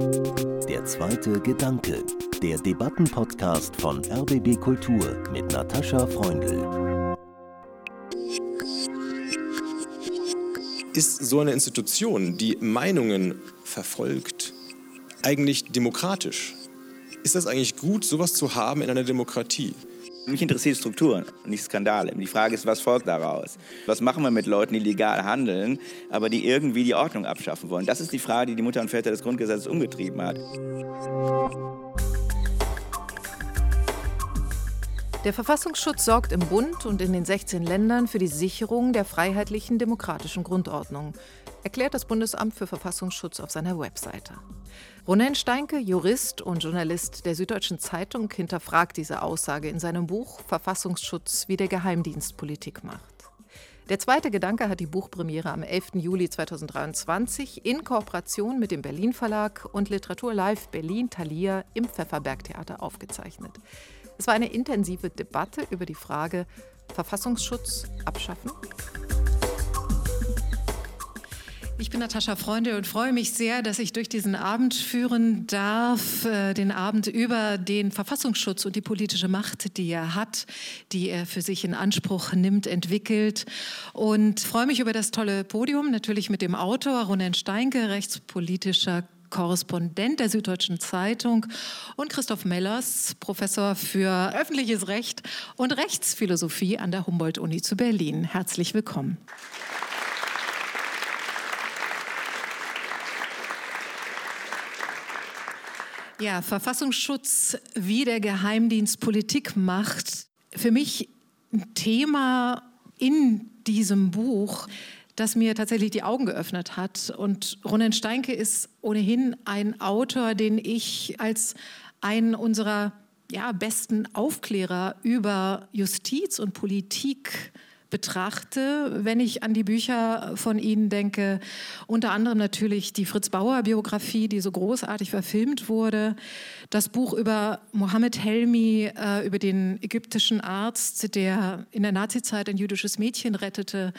Der zweite Gedanke, der Debattenpodcast von RBB Kultur mit Natascha Freundl. Ist so eine Institution, die Meinungen verfolgt, eigentlich demokratisch? Ist das eigentlich gut, sowas zu haben in einer Demokratie? Mich interessiert Strukturen, nicht Skandale. Die Frage ist, was folgt daraus? Was machen wir mit Leuten, die legal handeln, aber die irgendwie die Ordnung abschaffen wollen? Das ist die Frage, die die Mutter und Väter des Grundgesetzes umgetrieben hat. Der Verfassungsschutz sorgt im Bund und in den 16 Ländern für die Sicherung der freiheitlichen demokratischen Grundordnung, erklärt das Bundesamt für Verfassungsschutz auf seiner Webseite. Ronen Steinke, Jurist und Journalist der Süddeutschen Zeitung, hinterfragt diese Aussage in seinem Buch Verfassungsschutz, wie der Geheimdienst Politik macht. Der zweite Gedanke hat die Buchpremiere am 11. Juli 2023 in Kooperation mit dem Berlin Verlag und Literatur Live Berlin Thalia im Pfefferberg Theater aufgezeichnet. Es war eine intensive Debatte über die Frage Verfassungsschutz abschaffen ich bin Natascha Freunde und freue mich sehr, dass ich durch diesen Abend führen darf, äh, den Abend über den Verfassungsschutz und die politische Macht, die er hat, die er für sich in Anspruch nimmt, entwickelt. Und freue mich über das tolle Podium, natürlich mit dem Autor Ronen Steinke, rechtspolitischer Korrespondent der Süddeutschen Zeitung und Christoph Mellers, Professor für öffentliches Recht und Rechtsphilosophie an der Humboldt-Uni zu Berlin. Herzlich willkommen. Ja, Verfassungsschutz, wie der Geheimdienst Politik macht. Für mich ein Thema in diesem Buch, das mir tatsächlich die Augen geöffnet hat. Und Ronen Steinke ist ohnehin ein Autor, den ich als einen unserer ja, besten Aufklärer über Justiz und Politik betrachte, wenn ich an die Bücher von Ihnen denke. Unter anderem natürlich die Fritz Bauer Biografie, die so großartig verfilmt wurde. Das Buch über Mohammed Helmi, äh, über den ägyptischen Arzt, der in der Nazizeit ein jüdisches Mädchen rettete.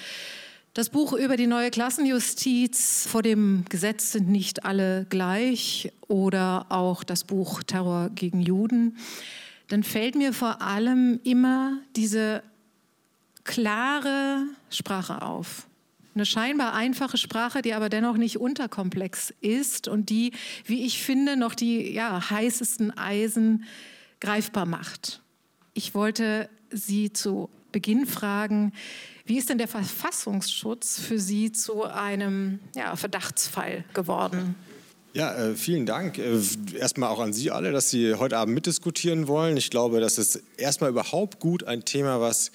Das Buch über die neue Klassenjustiz, vor dem Gesetz sind nicht alle gleich, oder auch das Buch Terror gegen Juden, dann fällt mir vor allem immer diese klare Sprache auf. Eine scheinbar einfache Sprache, die aber dennoch nicht unterkomplex ist und die, wie ich finde, noch die ja, heißesten Eisen greifbar macht. Ich wollte Sie zu Beginn fragen, wie ist denn der Verfassungsschutz für Sie zu einem ja, Verdachtsfall geworden? Ja, äh, vielen Dank. Äh, erstmal auch an Sie alle, dass Sie heute Abend mitdiskutieren wollen. Ich glaube, das ist erstmal überhaupt gut ein Thema, was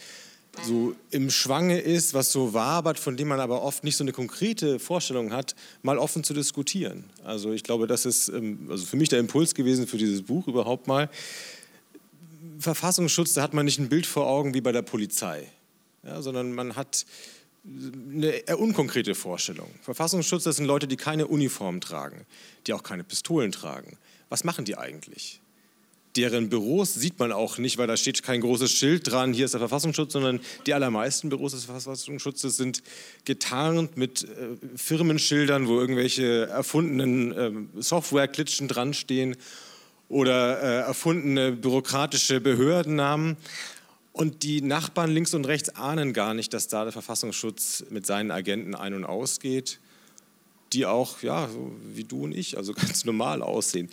so im Schwange ist, was so wabert, von dem man aber oft nicht so eine konkrete Vorstellung hat, mal offen zu diskutieren. Also ich glaube, das ist ähm, also für mich der Impuls gewesen für dieses Buch überhaupt mal. Verfassungsschutz, da hat man nicht ein Bild vor Augen wie bei der Polizei, ja, sondern man hat eine eher unkonkrete Vorstellung. Verfassungsschutz, das sind Leute, die keine Uniform tragen, die auch keine Pistolen tragen. Was machen die eigentlich? Deren Büros sieht man auch nicht, weil da steht kein großes Schild dran, hier ist der Verfassungsschutz, sondern die allermeisten Büros des Verfassungsschutzes sind getarnt mit äh, Firmenschildern, wo irgendwelche erfundenen äh, Softwareklitschen dran stehen oder äh, erfundene bürokratische Behördennamen. Und die Nachbarn links und rechts ahnen gar nicht, dass da der Verfassungsschutz mit seinen Agenten ein- und ausgeht, die auch, ja, wie du und ich, also ganz normal aussehen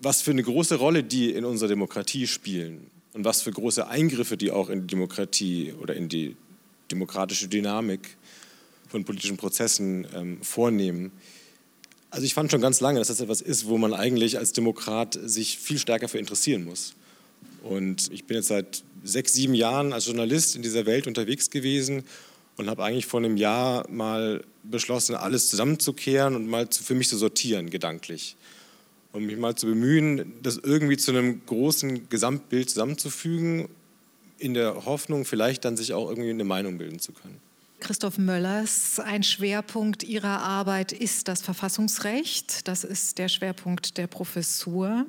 was für eine große Rolle die in unserer Demokratie spielen und was für große Eingriffe die auch in die Demokratie oder in die demokratische Dynamik von politischen Prozessen ähm, vornehmen. Also ich fand schon ganz lange, dass das etwas ist, wo man eigentlich als Demokrat sich viel stärker für interessieren muss. Und ich bin jetzt seit sechs, sieben Jahren als Journalist in dieser Welt unterwegs gewesen und habe eigentlich vor einem Jahr mal beschlossen, alles zusammenzukehren und mal für mich zu sortieren, gedanklich und mich mal zu bemühen, das irgendwie zu einem großen Gesamtbild zusammenzufügen, in der Hoffnung, vielleicht dann sich auch irgendwie eine Meinung bilden zu können. Christoph Möllers. Ein Schwerpunkt Ihrer Arbeit ist das Verfassungsrecht. Das ist der Schwerpunkt der Professur.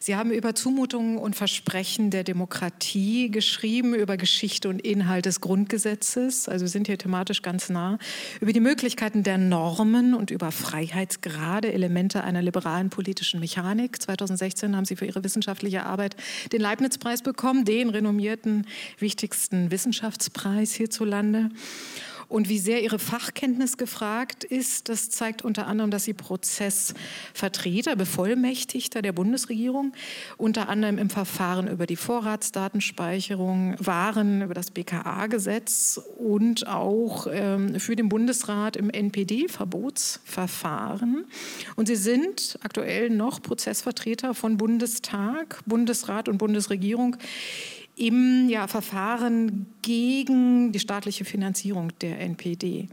Sie haben über Zumutungen und Versprechen der Demokratie geschrieben, über Geschichte und Inhalt des Grundgesetzes. Also sind hier thematisch ganz nah. Über die Möglichkeiten der Normen und über Freiheitsgrade, Elemente einer liberalen politischen Mechanik. 2016 haben Sie für Ihre wissenschaftliche Arbeit den Leibniz-Preis bekommen, den renommierten wichtigsten Wissenschaftspreis hierzulande. Und wie sehr ihre Fachkenntnis gefragt ist, das zeigt unter anderem, dass sie Prozessvertreter, Bevollmächtigter der Bundesregierung, unter anderem im Verfahren über die Vorratsdatenspeicherung waren, über das BKA-Gesetz und auch ähm, für den Bundesrat im NPD-Verbotsverfahren. Und sie sind aktuell noch Prozessvertreter von Bundestag, Bundesrat und Bundesregierung im ja, Verfahren gegen die staatliche Finanzierung der NPD.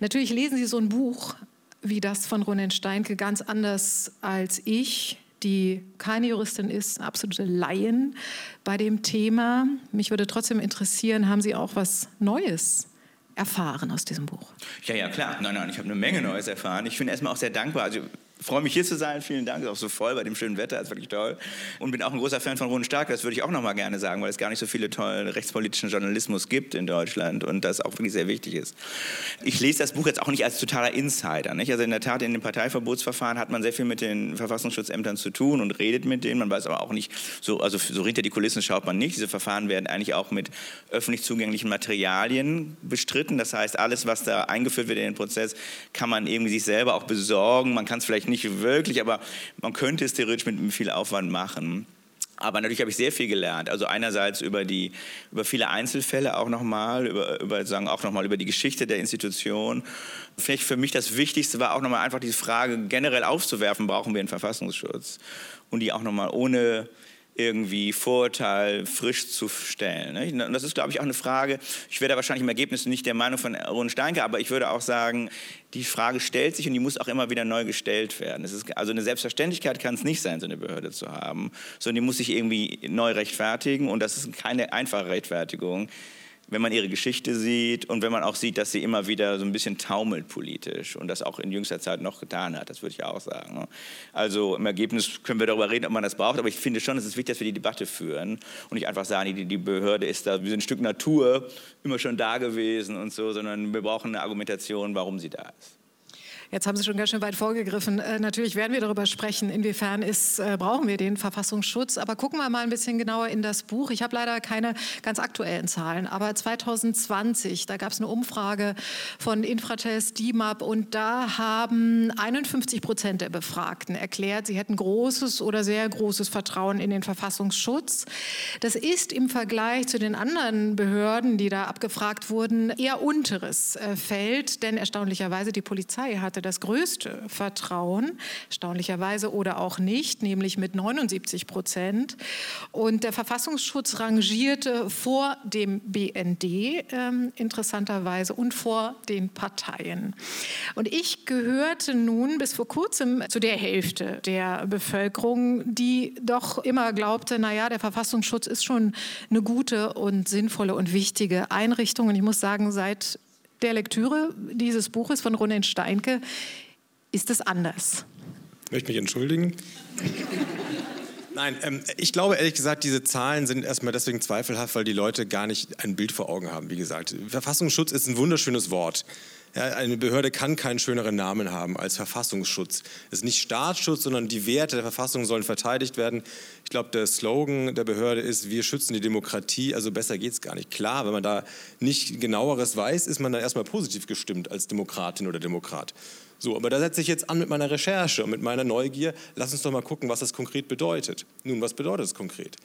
Natürlich lesen Sie so ein Buch wie das von Ronen Steinke ganz anders als ich, die keine Juristin ist, absolute Laien bei dem Thema. Mich würde trotzdem interessieren, haben Sie auch was Neues erfahren aus diesem Buch? Ja, ja, klar. Nein, nein, ich habe eine Menge Neues erfahren. Ich bin erstmal auch sehr dankbar. Also freue mich hier zu sein. Vielen Dank. Ist auch so voll bei dem schönen Wetter. Ist wirklich toll. Und bin auch ein großer Fan von Rune Stark. Das würde ich auch noch mal gerne sagen, weil es gar nicht so viele tolle rechtspolitischen Journalismus gibt in Deutschland und das auch wirklich sehr wichtig ist. Ich lese das Buch jetzt auch nicht als totaler Insider. Nicht? Also in der Tat, in dem Parteiverbotsverfahren hat man sehr viel mit den Verfassungsschutzämtern zu tun und redet mit denen. Man weiß aber auch nicht, so, also so hinter die Kulissen schaut man nicht. Diese Verfahren werden eigentlich auch mit öffentlich zugänglichen Materialien bestritten. Das heißt, alles, was da eingeführt wird in den Prozess, kann man irgendwie sich selber auch besorgen. Man kann es vielleicht vielleicht nicht wirklich, aber man könnte es theoretisch mit viel Aufwand machen. Aber natürlich habe ich sehr viel gelernt. Also einerseits über die über viele Einzelfälle auch nochmal, über, über sagen auch nochmal über die Geschichte der Institution. Vielleicht für mich das Wichtigste war auch nochmal einfach diese Frage generell aufzuwerfen: Brauchen wir einen Verfassungsschutz? Und die auch nochmal ohne irgendwie Vorurteil frisch zu stellen. Ne? Und das ist, glaube ich, auch eine Frage. Ich werde wahrscheinlich im Ergebnis nicht der Meinung von Ron Steinke, aber ich würde auch sagen, die Frage stellt sich und die muss auch immer wieder neu gestellt werden. Ist, also eine Selbstverständlichkeit kann es nicht sein, so eine Behörde zu haben, sondern die muss sich irgendwie neu rechtfertigen und das ist keine einfache Rechtfertigung wenn man ihre Geschichte sieht und wenn man auch sieht, dass sie immer wieder so ein bisschen taumelt politisch und das auch in jüngster Zeit noch getan hat, das würde ich auch sagen. Ne? Also im Ergebnis können wir darüber reden, ob man das braucht, aber ich finde schon, es ist wichtig, dass wir die Debatte führen und nicht einfach sagen, die, Behörde ist da wie ein Stück Natur immer schon da gewesen und so, sondern wir brauchen eine Argumentation, warum sie da ist. Jetzt haben Sie schon ganz schön weit vorgegriffen. Äh, natürlich werden wir darüber sprechen, inwiefern ist, äh, brauchen wir den Verfassungsschutz. Aber gucken wir mal ein bisschen genauer in das Buch. Ich habe leider keine ganz aktuellen Zahlen, aber 2020, da gab es eine Umfrage von Infratest, DIMAP und da haben 51 Prozent der Befragten erklärt, sie hätten großes oder sehr großes Vertrauen in den Verfassungsschutz. Das ist im Vergleich zu den anderen Behörden, die da abgefragt wurden, eher unteres äh, Feld, denn erstaunlicherweise die Polizei hat hatte das größte Vertrauen, erstaunlicherweise oder auch nicht, nämlich mit 79 Prozent. Und der Verfassungsschutz rangierte vor dem BND äh, interessanterweise und vor den Parteien. Und ich gehörte nun bis vor kurzem zu der Hälfte der Bevölkerung, die doch immer glaubte, naja, der Verfassungsschutz ist schon eine gute und sinnvolle und wichtige Einrichtung. Und ich muss sagen, seit der Lektüre dieses Buches von Ronen Steinke ist es anders. Ich möchte mich entschuldigen. Nein, ähm, ich glaube ehrlich gesagt, diese Zahlen sind erstmal deswegen zweifelhaft, weil die Leute gar nicht ein Bild vor Augen haben. Wie gesagt, Verfassungsschutz ist ein wunderschönes Wort. Ja, eine Behörde kann keinen schöneren Namen haben als Verfassungsschutz. Es ist nicht Staatsschutz, sondern die Werte der Verfassung sollen verteidigt werden. Ich glaube, der Slogan der Behörde ist, wir schützen die Demokratie. Also besser geht es gar nicht. Klar, wenn man da nicht genaueres weiß, ist man dann erstmal positiv gestimmt als Demokratin oder Demokrat. So, aber da setze ich jetzt an mit meiner Recherche und mit meiner Neugier. Lass uns doch mal gucken, was das konkret bedeutet. Nun, was bedeutet es konkret?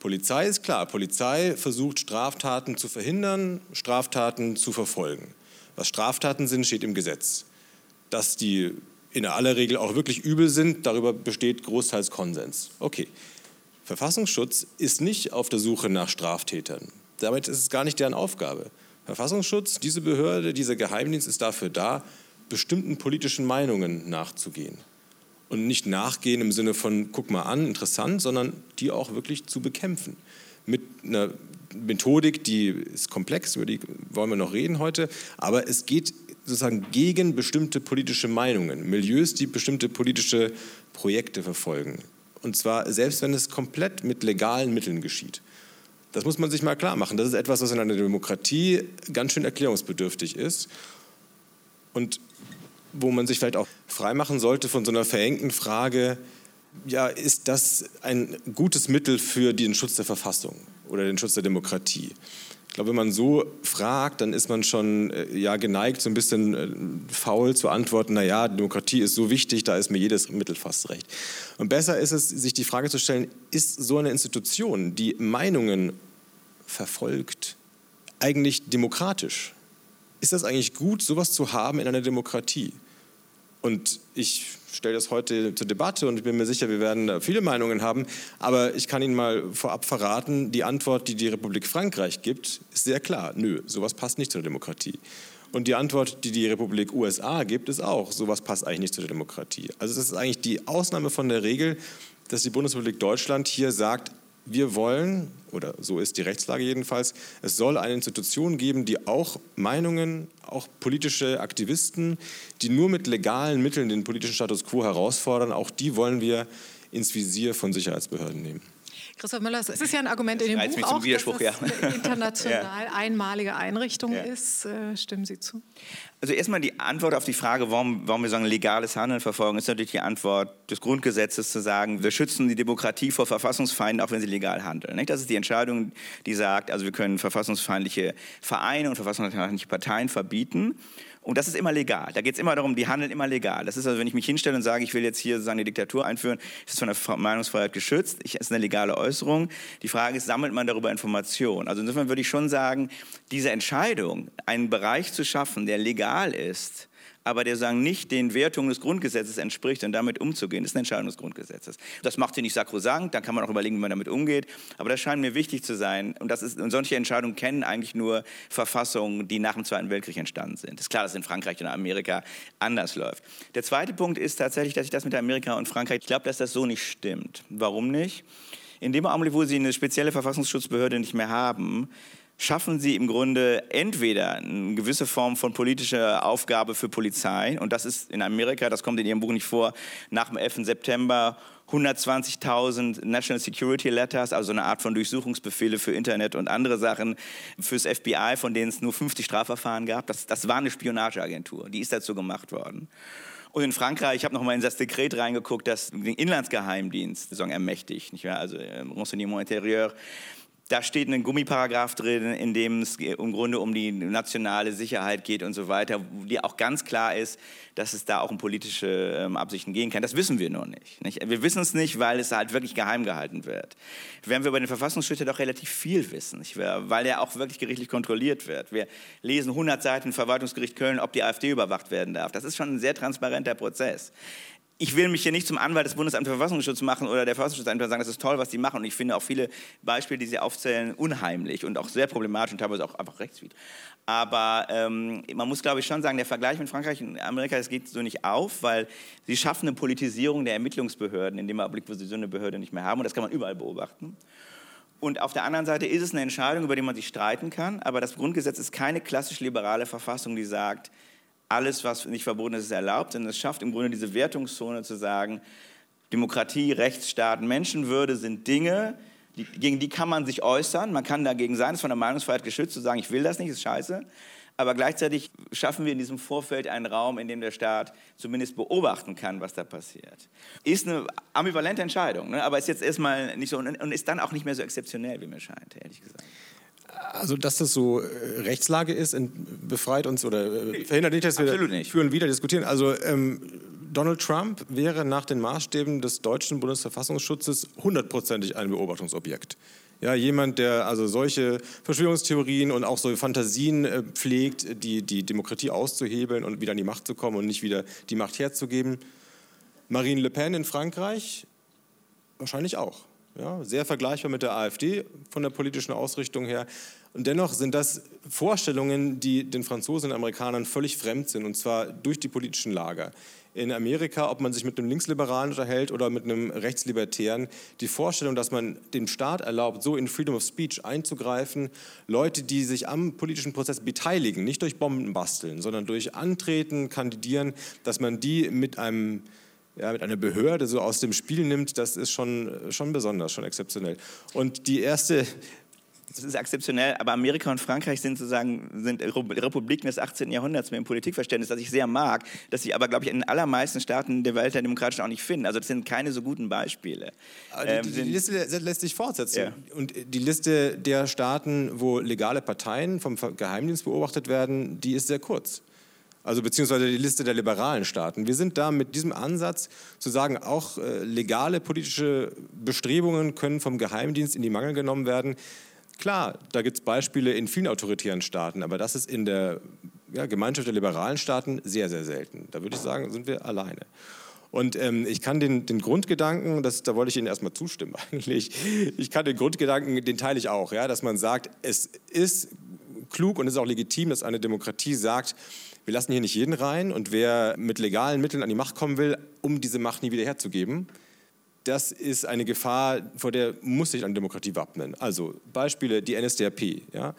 Polizei ist klar. Polizei versucht Straftaten zu verhindern, Straftaten zu verfolgen. Was Straftaten sind, steht im Gesetz. Dass die in aller Regel auch wirklich übel sind, darüber besteht großteils Konsens. Okay. Verfassungsschutz ist nicht auf der Suche nach Straftätern. Damit ist es gar nicht deren Aufgabe. Verfassungsschutz, diese Behörde, dieser Geheimdienst ist dafür da, bestimmten politischen Meinungen nachzugehen. Und nicht nachgehen im Sinne von, guck mal an, interessant, sondern die auch wirklich zu bekämpfen mit einer Methodik, die ist komplex, über die wollen wir noch reden heute, aber es geht sozusagen gegen bestimmte politische Meinungen, Milieus, die bestimmte politische Projekte verfolgen. Und zwar selbst wenn es komplett mit legalen Mitteln geschieht. Das muss man sich mal klar machen. Das ist etwas, was in einer Demokratie ganz schön erklärungsbedürftig ist und wo man sich vielleicht auch freimachen sollte von so einer verengten Frage, ja, ist das ein gutes Mittel für den Schutz der Verfassung oder den Schutz der Demokratie? Ich glaube, wenn man so fragt, dann ist man schon äh, ja, geneigt, so ein bisschen äh, faul zu antworten, naja, Demokratie ist so wichtig, da ist mir jedes Mittel fast recht. Und besser ist es, sich die Frage zu stellen, ist so eine Institution, die Meinungen verfolgt, eigentlich demokratisch? Ist das eigentlich gut, sowas zu haben in einer Demokratie? Und ich stelle das heute zur Debatte und ich bin mir sicher, wir werden viele Meinungen haben. Aber ich kann Ihnen mal vorab verraten, die Antwort, die die Republik Frankreich gibt, ist sehr klar. Nö, sowas passt nicht zur Demokratie. Und die Antwort, die die Republik USA gibt, ist auch, sowas passt eigentlich nicht zur Demokratie. Also das ist eigentlich die Ausnahme von der Regel, dass die Bundesrepublik Deutschland hier sagt, wir wollen, oder so ist die Rechtslage jedenfalls, es soll eine Institution geben, die auch Meinungen, auch politische Aktivisten, die nur mit legalen Mitteln den politischen Status quo herausfordern, auch die wollen wir ins Visier von Sicherheitsbehörden nehmen. Christoph Müller, es ist ja ein Argument in dem Buch auch, dass ja. es eine international ja. einmalige Einrichtung ja. ist. Äh, stimmen Sie zu? Also erstmal die Antwort auf die Frage, warum, warum wir sagen, legales Handeln verfolgen, ist natürlich die Antwort des Grundgesetzes zu sagen, wir schützen die Demokratie vor Verfassungsfeinden, auch wenn sie legal handeln. Das ist die Entscheidung, die sagt, also wir können verfassungsfeindliche Vereine und verfassungsfeindliche Parteien verbieten. Und das ist immer legal. Da geht es immer darum, die handeln immer legal. Das ist also, wenn ich mich hinstelle und sage, ich will jetzt hier sozusagen eine Diktatur einführen, ist es von der Meinungsfreiheit geschützt. Ich, ist eine legale Äußerung. Die Frage ist, sammelt man darüber Informationen? Also insofern würde ich schon sagen, diese Entscheidung, einen Bereich zu schaffen, der legal ist, aber der sagen nicht den Wertungen des Grundgesetzes entspricht und damit umzugehen, ist eine Entscheidung des Grundgesetzes. Das macht sie nicht sakrosankt, dann kann man auch überlegen, wie man damit umgeht, aber das scheint mir wichtig zu sein und, das ist, und solche Entscheidungen kennen eigentlich nur Verfassungen, die nach dem Zweiten Weltkrieg entstanden sind. Ist klar, dass es in Frankreich und Amerika anders läuft. Der zweite Punkt ist tatsächlich, dass ich das mit Amerika und Frankreich, ich glaube, dass das so nicht stimmt. Warum nicht? In dem Augenblick, wo sie eine spezielle Verfassungsschutzbehörde nicht mehr haben, schaffen sie im Grunde entweder eine gewisse Form von politischer Aufgabe für Polizei, und das ist in Amerika, das kommt in Ihrem Buch nicht vor, nach dem 11. September 120.000 National Security Letters, also eine Art von Durchsuchungsbefehle für Internet und andere Sachen fürs FBI, von denen es nur 50 Strafverfahren gab. Das, das war eine Spionageagentur, die ist dazu gemacht worden. Und in Frankreich, ich habe noch mal in das Dekret reingeguckt, das den Inlandsgeheimdienst ermächtigt, nicht wahr? also äh, Renseignement Intérieur, da steht ein Gummiparagraph drin, in dem es im Grunde um die nationale Sicherheit geht und so weiter, die auch ganz klar ist, dass es da auch um politische ähm, Absichten gehen kann. Das wissen wir nur nicht, nicht. Wir wissen es nicht, weil es halt wirklich geheim gehalten wird. Während wir bei den Verfassungsschützern doch relativ viel wissen, nicht? weil er auch wirklich gerichtlich kontrolliert wird. Wir lesen 100 Seiten Verwaltungsgericht Köln, ob die AfD überwacht werden darf. Das ist schon ein sehr transparenter Prozess ich will mich hier nicht zum Anwalt des Bundesamts für Verfassungsschutz machen oder der Verfassungsschutzamt sagen, das ist toll, was die machen. Und ich finde auch viele Beispiele, die sie aufzählen, unheimlich und auch sehr problematisch und teilweise auch einfach rechtswidrig. Aber ähm, man muss, glaube ich, schon sagen, der Vergleich mit Frankreich und Amerika, das geht so nicht auf, weil sie schaffen eine Politisierung der Ermittlungsbehörden, in dem Augenblick, wo sie so eine Behörde nicht mehr haben. Und das kann man überall beobachten. Und auf der anderen Seite ist es eine Entscheidung, über die man sich streiten kann. Aber das Grundgesetz ist keine klassisch liberale Verfassung, die sagt, alles, was nicht verboten ist, ist erlaubt. Und es schafft im Grunde diese Wertungszone zu sagen, Demokratie, Rechtsstaat, Menschenwürde sind Dinge, die, gegen die kann man sich äußern. Man kann dagegen sein, ist von der Meinungsfreiheit geschützt, zu sagen, ich will das nicht, ist scheiße. Aber gleichzeitig schaffen wir in diesem Vorfeld einen Raum, in dem der Staat zumindest beobachten kann, was da passiert. Ist eine ambivalente Entscheidung, ne? aber ist jetzt erstmal nicht so und ist dann auch nicht mehr so exzeptionell, wie mir scheint, ehrlich gesagt. Also, dass das so äh, Rechtslage ist, befreit uns oder äh, verhindert nicht, dass wir nicht. führen wieder diskutieren. Also ähm, Donald Trump wäre nach den Maßstäben des deutschen Bundesverfassungsschutzes hundertprozentig ein Beobachtungsobjekt. Ja, jemand, der also solche Verschwörungstheorien und auch solche Fantasien äh, pflegt, die, die Demokratie auszuhebeln und wieder an die Macht zu kommen und nicht wieder die Macht herzugeben. Marine Le Pen in Frankreich wahrscheinlich auch. Ja, sehr vergleichbar mit der AfD von der politischen Ausrichtung her. Und dennoch sind das Vorstellungen, die den Franzosen und Amerikanern völlig fremd sind, und zwar durch die politischen Lager. In Amerika, ob man sich mit einem Linksliberalen unterhält oder mit einem Rechtslibertären, die Vorstellung, dass man dem Staat erlaubt, so in Freedom of Speech einzugreifen, Leute, die sich am politischen Prozess beteiligen, nicht durch Bomben basteln, sondern durch Antreten, Kandidieren, dass man die mit einem ja, mit einer Behörde so aus dem Spiel nimmt, das ist schon, schon besonders, schon exzeptionell. Und die erste das ist exzeptionell, aber Amerika und Frankreich sind sozusagen sind Republiken des 18. Jahrhunderts mit dem Politikverständnis, das ich sehr mag, das ich aber, glaube ich, in den allermeisten Staaten der Welt der Demokratischen auch nicht finde. Also das sind keine so guten Beispiele. Ähm, die, die, die, Liste lässt sich fortsetzen. Ja. Und die Liste der Staaten, wo legale Parteien vom Geheimdienst beobachtet werden, die ist sehr kurz also beziehungsweise die Liste der liberalen Staaten. Wir sind da mit diesem Ansatz zu sagen, auch äh, legale politische Bestrebungen können vom Geheimdienst in die Mangel genommen werden. Klar, da gibt es Beispiele in vielen autoritären Staaten, aber das ist in der ja, Gemeinschaft der liberalen Staaten sehr, sehr selten. Da würde ich sagen, sind wir alleine. Und ähm, ich kann den, den Grundgedanken, das, da wollte ich Ihnen erstmal zustimmen eigentlich, ich kann den Grundgedanken, den teile ich auch, ja, dass man sagt, es ist klug und es ist auch legitim, dass eine Demokratie sagt, wir lassen hier nicht jeden rein und wer mit legalen Mitteln an die Macht kommen will, um diese Macht nie wieder herzugeben, das ist eine Gefahr, vor der muss sich eine Demokratie wappnen. Also Beispiele, die NSDAP, ja?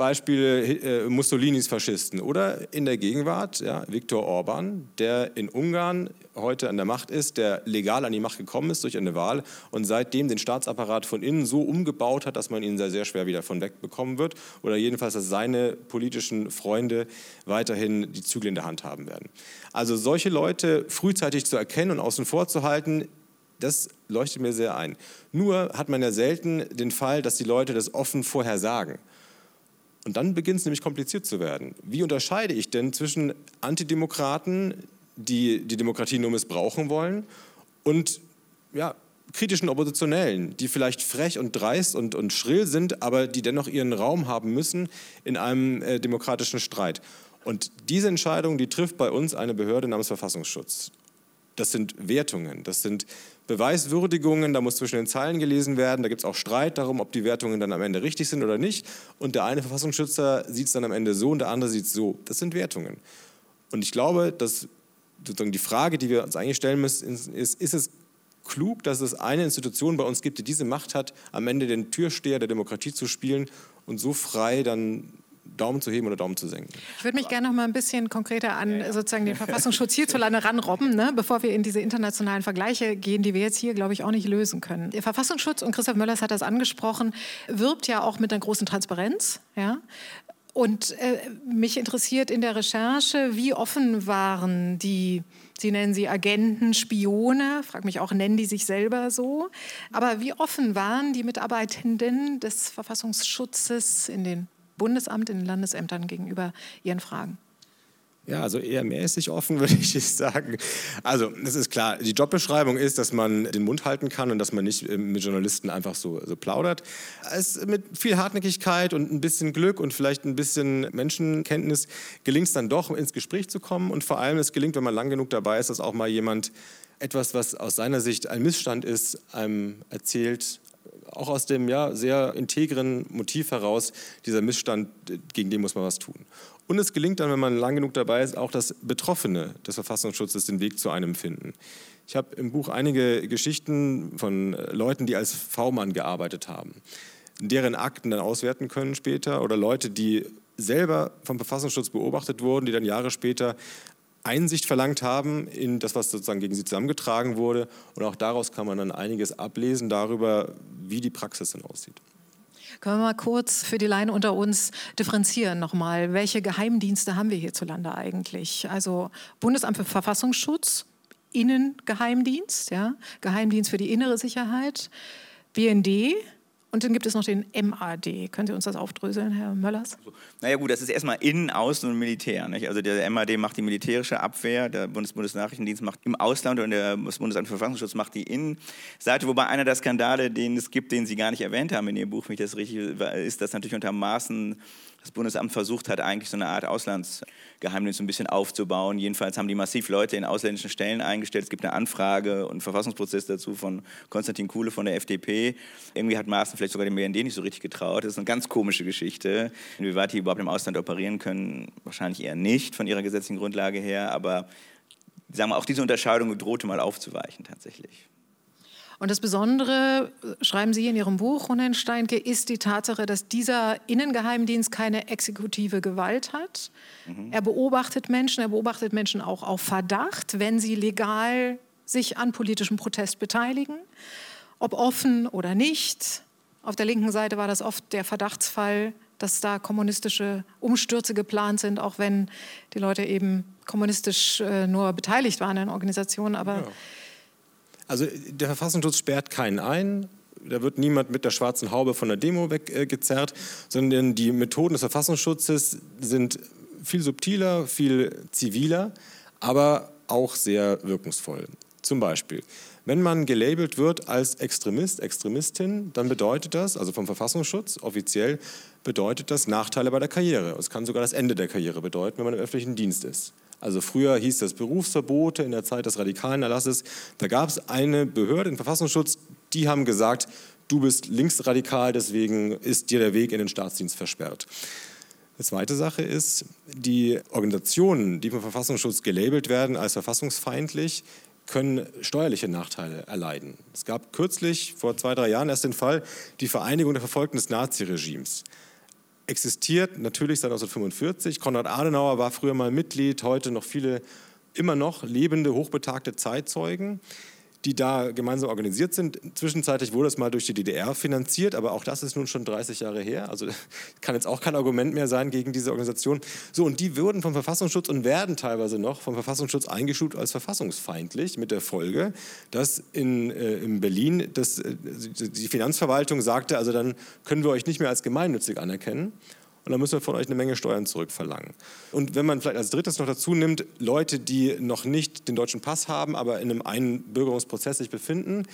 Beispiele äh, Mussolinis Faschisten oder in der Gegenwart ja, Viktor Orban, der in Ungarn heute an der Macht ist, der legal an die Macht gekommen ist durch eine Wahl und seitdem den Staatsapparat von innen so umgebaut hat, dass man ihn sehr, sehr schwer wieder von wegbekommen wird oder jedenfalls, dass seine politischen Freunde weiterhin die Zügel in der Hand haben werden. Also solche Leute frühzeitig zu erkennen und außen vor zu halten, das leuchtet mir sehr ein. Nur hat man ja selten den Fall, dass die Leute das offen vorher sagen. Und dann beginnt es nämlich kompliziert zu werden. Wie unterscheide ich denn zwischen Antidemokraten, die die Demokratie nur missbrauchen wollen, und ja, kritischen Oppositionellen, die vielleicht frech und dreist und, und schrill sind, aber die dennoch ihren Raum haben müssen in einem äh, demokratischen Streit. Und diese Entscheidung, die trifft bei uns eine Behörde namens Verfassungsschutz. Das sind Wertungen, das sind Beweiswürdigungen, da muss zwischen den Zeilen gelesen werden. Da gibt es auch Streit darum, ob die Wertungen dann am Ende richtig sind oder nicht. Und der eine Verfassungsschützer sieht es dann am Ende so und der andere sieht es so. Das sind Wertungen. Und ich glaube, dass sozusagen die Frage, die wir uns eigentlich stellen müssen, ist, ist es klug, dass es eine Institution bei uns gibt, die diese Macht hat, am Ende den Türsteher der Demokratie zu spielen und so frei dann Daumen zu heben oder Daumen zu senken. Ich würde mich gerne noch mal ein bisschen konkreter an ja, ja. sozusagen den Verfassungsschutz hierzulande ranrobben, ne, bevor wir in diese internationalen Vergleiche gehen, die wir jetzt hier, glaube ich, auch nicht lösen können. Der Verfassungsschutz, und Christoph Möllers hat das angesprochen, wirbt ja auch mit einer großen Transparenz. Ja? Und äh, mich interessiert in der Recherche, wie offen waren die, Sie nennen sie Agenten, Spione, frage mich auch, nennen die sich selber so? Aber wie offen waren die Mitarbeitenden des Verfassungsschutzes in den Bundesamt, in den Landesämtern gegenüber Ihren Fragen? Ja, also eher mäßig offen, würde ich sagen. Also, es ist klar, die Jobbeschreibung ist, dass man den Mund halten kann und dass man nicht äh, mit Journalisten einfach so, so plaudert. Es, mit viel Hartnäckigkeit und ein bisschen Glück und vielleicht ein bisschen Menschenkenntnis gelingt es dann doch, ins Gespräch zu kommen. Und vor allem, es gelingt, wenn man lang genug dabei ist, dass auch mal jemand etwas, was aus seiner Sicht ein Missstand ist, einem erzählt, auch aus dem ja, sehr integren Motiv heraus, dieser Missstand, gegen den muss man was tun. Und es gelingt dann, wenn man lang genug dabei ist, auch, dass Betroffene des Verfassungsschutzes den Weg zu einem finden. Ich habe im Buch einige Geschichten von Leuten, die als V-Mann gearbeitet haben, deren Akten dann auswerten können später oder Leute, die selber vom Verfassungsschutz beobachtet wurden, die dann Jahre später Einsicht verlangt haben in das, was sozusagen gegen sie zusammengetragen wurde. Und auch daraus kann man dann einiges ablesen darüber, wie die Praxis dann aussieht. Können wir mal kurz für die Leine unter uns differenzieren nochmal? Welche Geheimdienste haben wir hierzulande eigentlich? Also Bundesamt für Verfassungsschutz, Innengeheimdienst, ja? Geheimdienst für die innere Sicherheit, BND, und dann gibt es noch den MAD. Können Sie uns das aufdröseln, Herr Möllers? Naja gut, das ist erstmal Innen, Außen und Militär. Nicht? Also der MAD macht die militärische Abwehr, der Bundes Bundesnachrichtendienst macht im Ausland und der Bundesamt für Verfassungsschutz macht die Innenseite. Wobei einer der Skandale, den es gibt, den Sie gar nicht erwähnt haben in Ihrem Buch, wenn ich das richtig ist, dass natürlich unter Maßen das Bundesamt versucht hat, eigentlich so eine Art Auslandsgeheimnis ein bisschen aufzubauen. Jedenfalls haben die massiv Leute in ausländischen Stellen eingestellt. Es gibt eine Anfrage und einen Verfassungsprozess dazu von Konstantin Kuhle von der FDP. Irgendwie hat Maaßen vielleicht sogar dem BND nicht so richtig getraut. Das ist eine ganz komische Geschichte. Inwieweit die überhaupt im Ausland operieren können, wahrscheinlich eher nicht von ihrer gesetzlichen Grundlage her, aber sagen wir, auch diese Unterscheidung drohte mal aufzuweichen tatsächlich. Und das Besondere, schreiben Sie in Ihrem Buch, Ronen Steinke, ist die Tatsache, dass dieser Innengeheimdienst keine exekutive Gewalt hat. Mhm. Er beobachtet Menschen, er beobachtet Menschen auch auf Verdacht, wenn sie legal sich an politischem Protest beteiligen, ob offen oder nicht. Auf der linken Seite war das oft der Verdachtsfall, dass da kommunistische Umstürze geplant sind, auch wenn die Leute eben kommunistisch äh, nur beteiligt waren in Organisationen. Aber ja. Also der Verfassungsschutz sperrt keinen ein. Da wird niemand mit der schwarzen Haube von der Demo weggezerrt, sondern die Methoden des Verfassungsschutzes sind viel subtiler, viel ziviler, aber auch sehr wirkungsvoll. Zum Beispiel, wenn man gelabelt wird als Extremist, Extremistin, dann bedeutet das, also vom Verfassungsschutz offiziell, bedeutet das Nachteile bei der Karriere. Es kann sogar das Ende der Karriere bedeuten, wenn man im öffentlichen Dienst ist. Also früher hieß das Berufsverbote in der Zeit des radikalen Erlasses. Da gab es eine Behörde, den Verfassungsschutz, die haben gesagt, du bist linksradikal, deswegen ist dir der Weg in den Staatsdienst versperrt. Die zweite Sache ist, die Organisationen, die vom Verfassungsschutz gelabelt werden als verfassungsfeindlich, können steuerliche Nachteile erleiden. Es gab kürzlich, vor zwei, drei Jahren erst den Fall, die Vereinigung der Verfolgten des Naziregimes existiert natürlich seit 1945. Konrad Adenauer war früher mal Mitglied, heute noch viele immer noch lebende, hochbetagte Zeitzeugen die da gemeinsam organisiert sind. Zwischenzeitlich wurde es mal durch die DDR finanziert, aber auch das ist nun schon 30 Jahre her. Also kann jetzt auch kein Argument mehr sein gegen diese Organisation. So, und die wurden vom Verfassungsschutz und werden teilweise noch vom Verfassungsschutz eingestuft als verfassungsfeindlich, mit der Folge, dass in, äh, in Berlin das, äh, die Finanzverwaltung sagte, also dann können wir euch nicht mehr als gemeinnützig anerkennen und dann müssen wir von euch eine Menge Steuern zurückverlangen. Und wenn man vielleicht als drittes noch dazu nimmt, Leute, die noch nicht den deutschen Pass haben, aber in einem Einbürgerungsprozess sich befinden,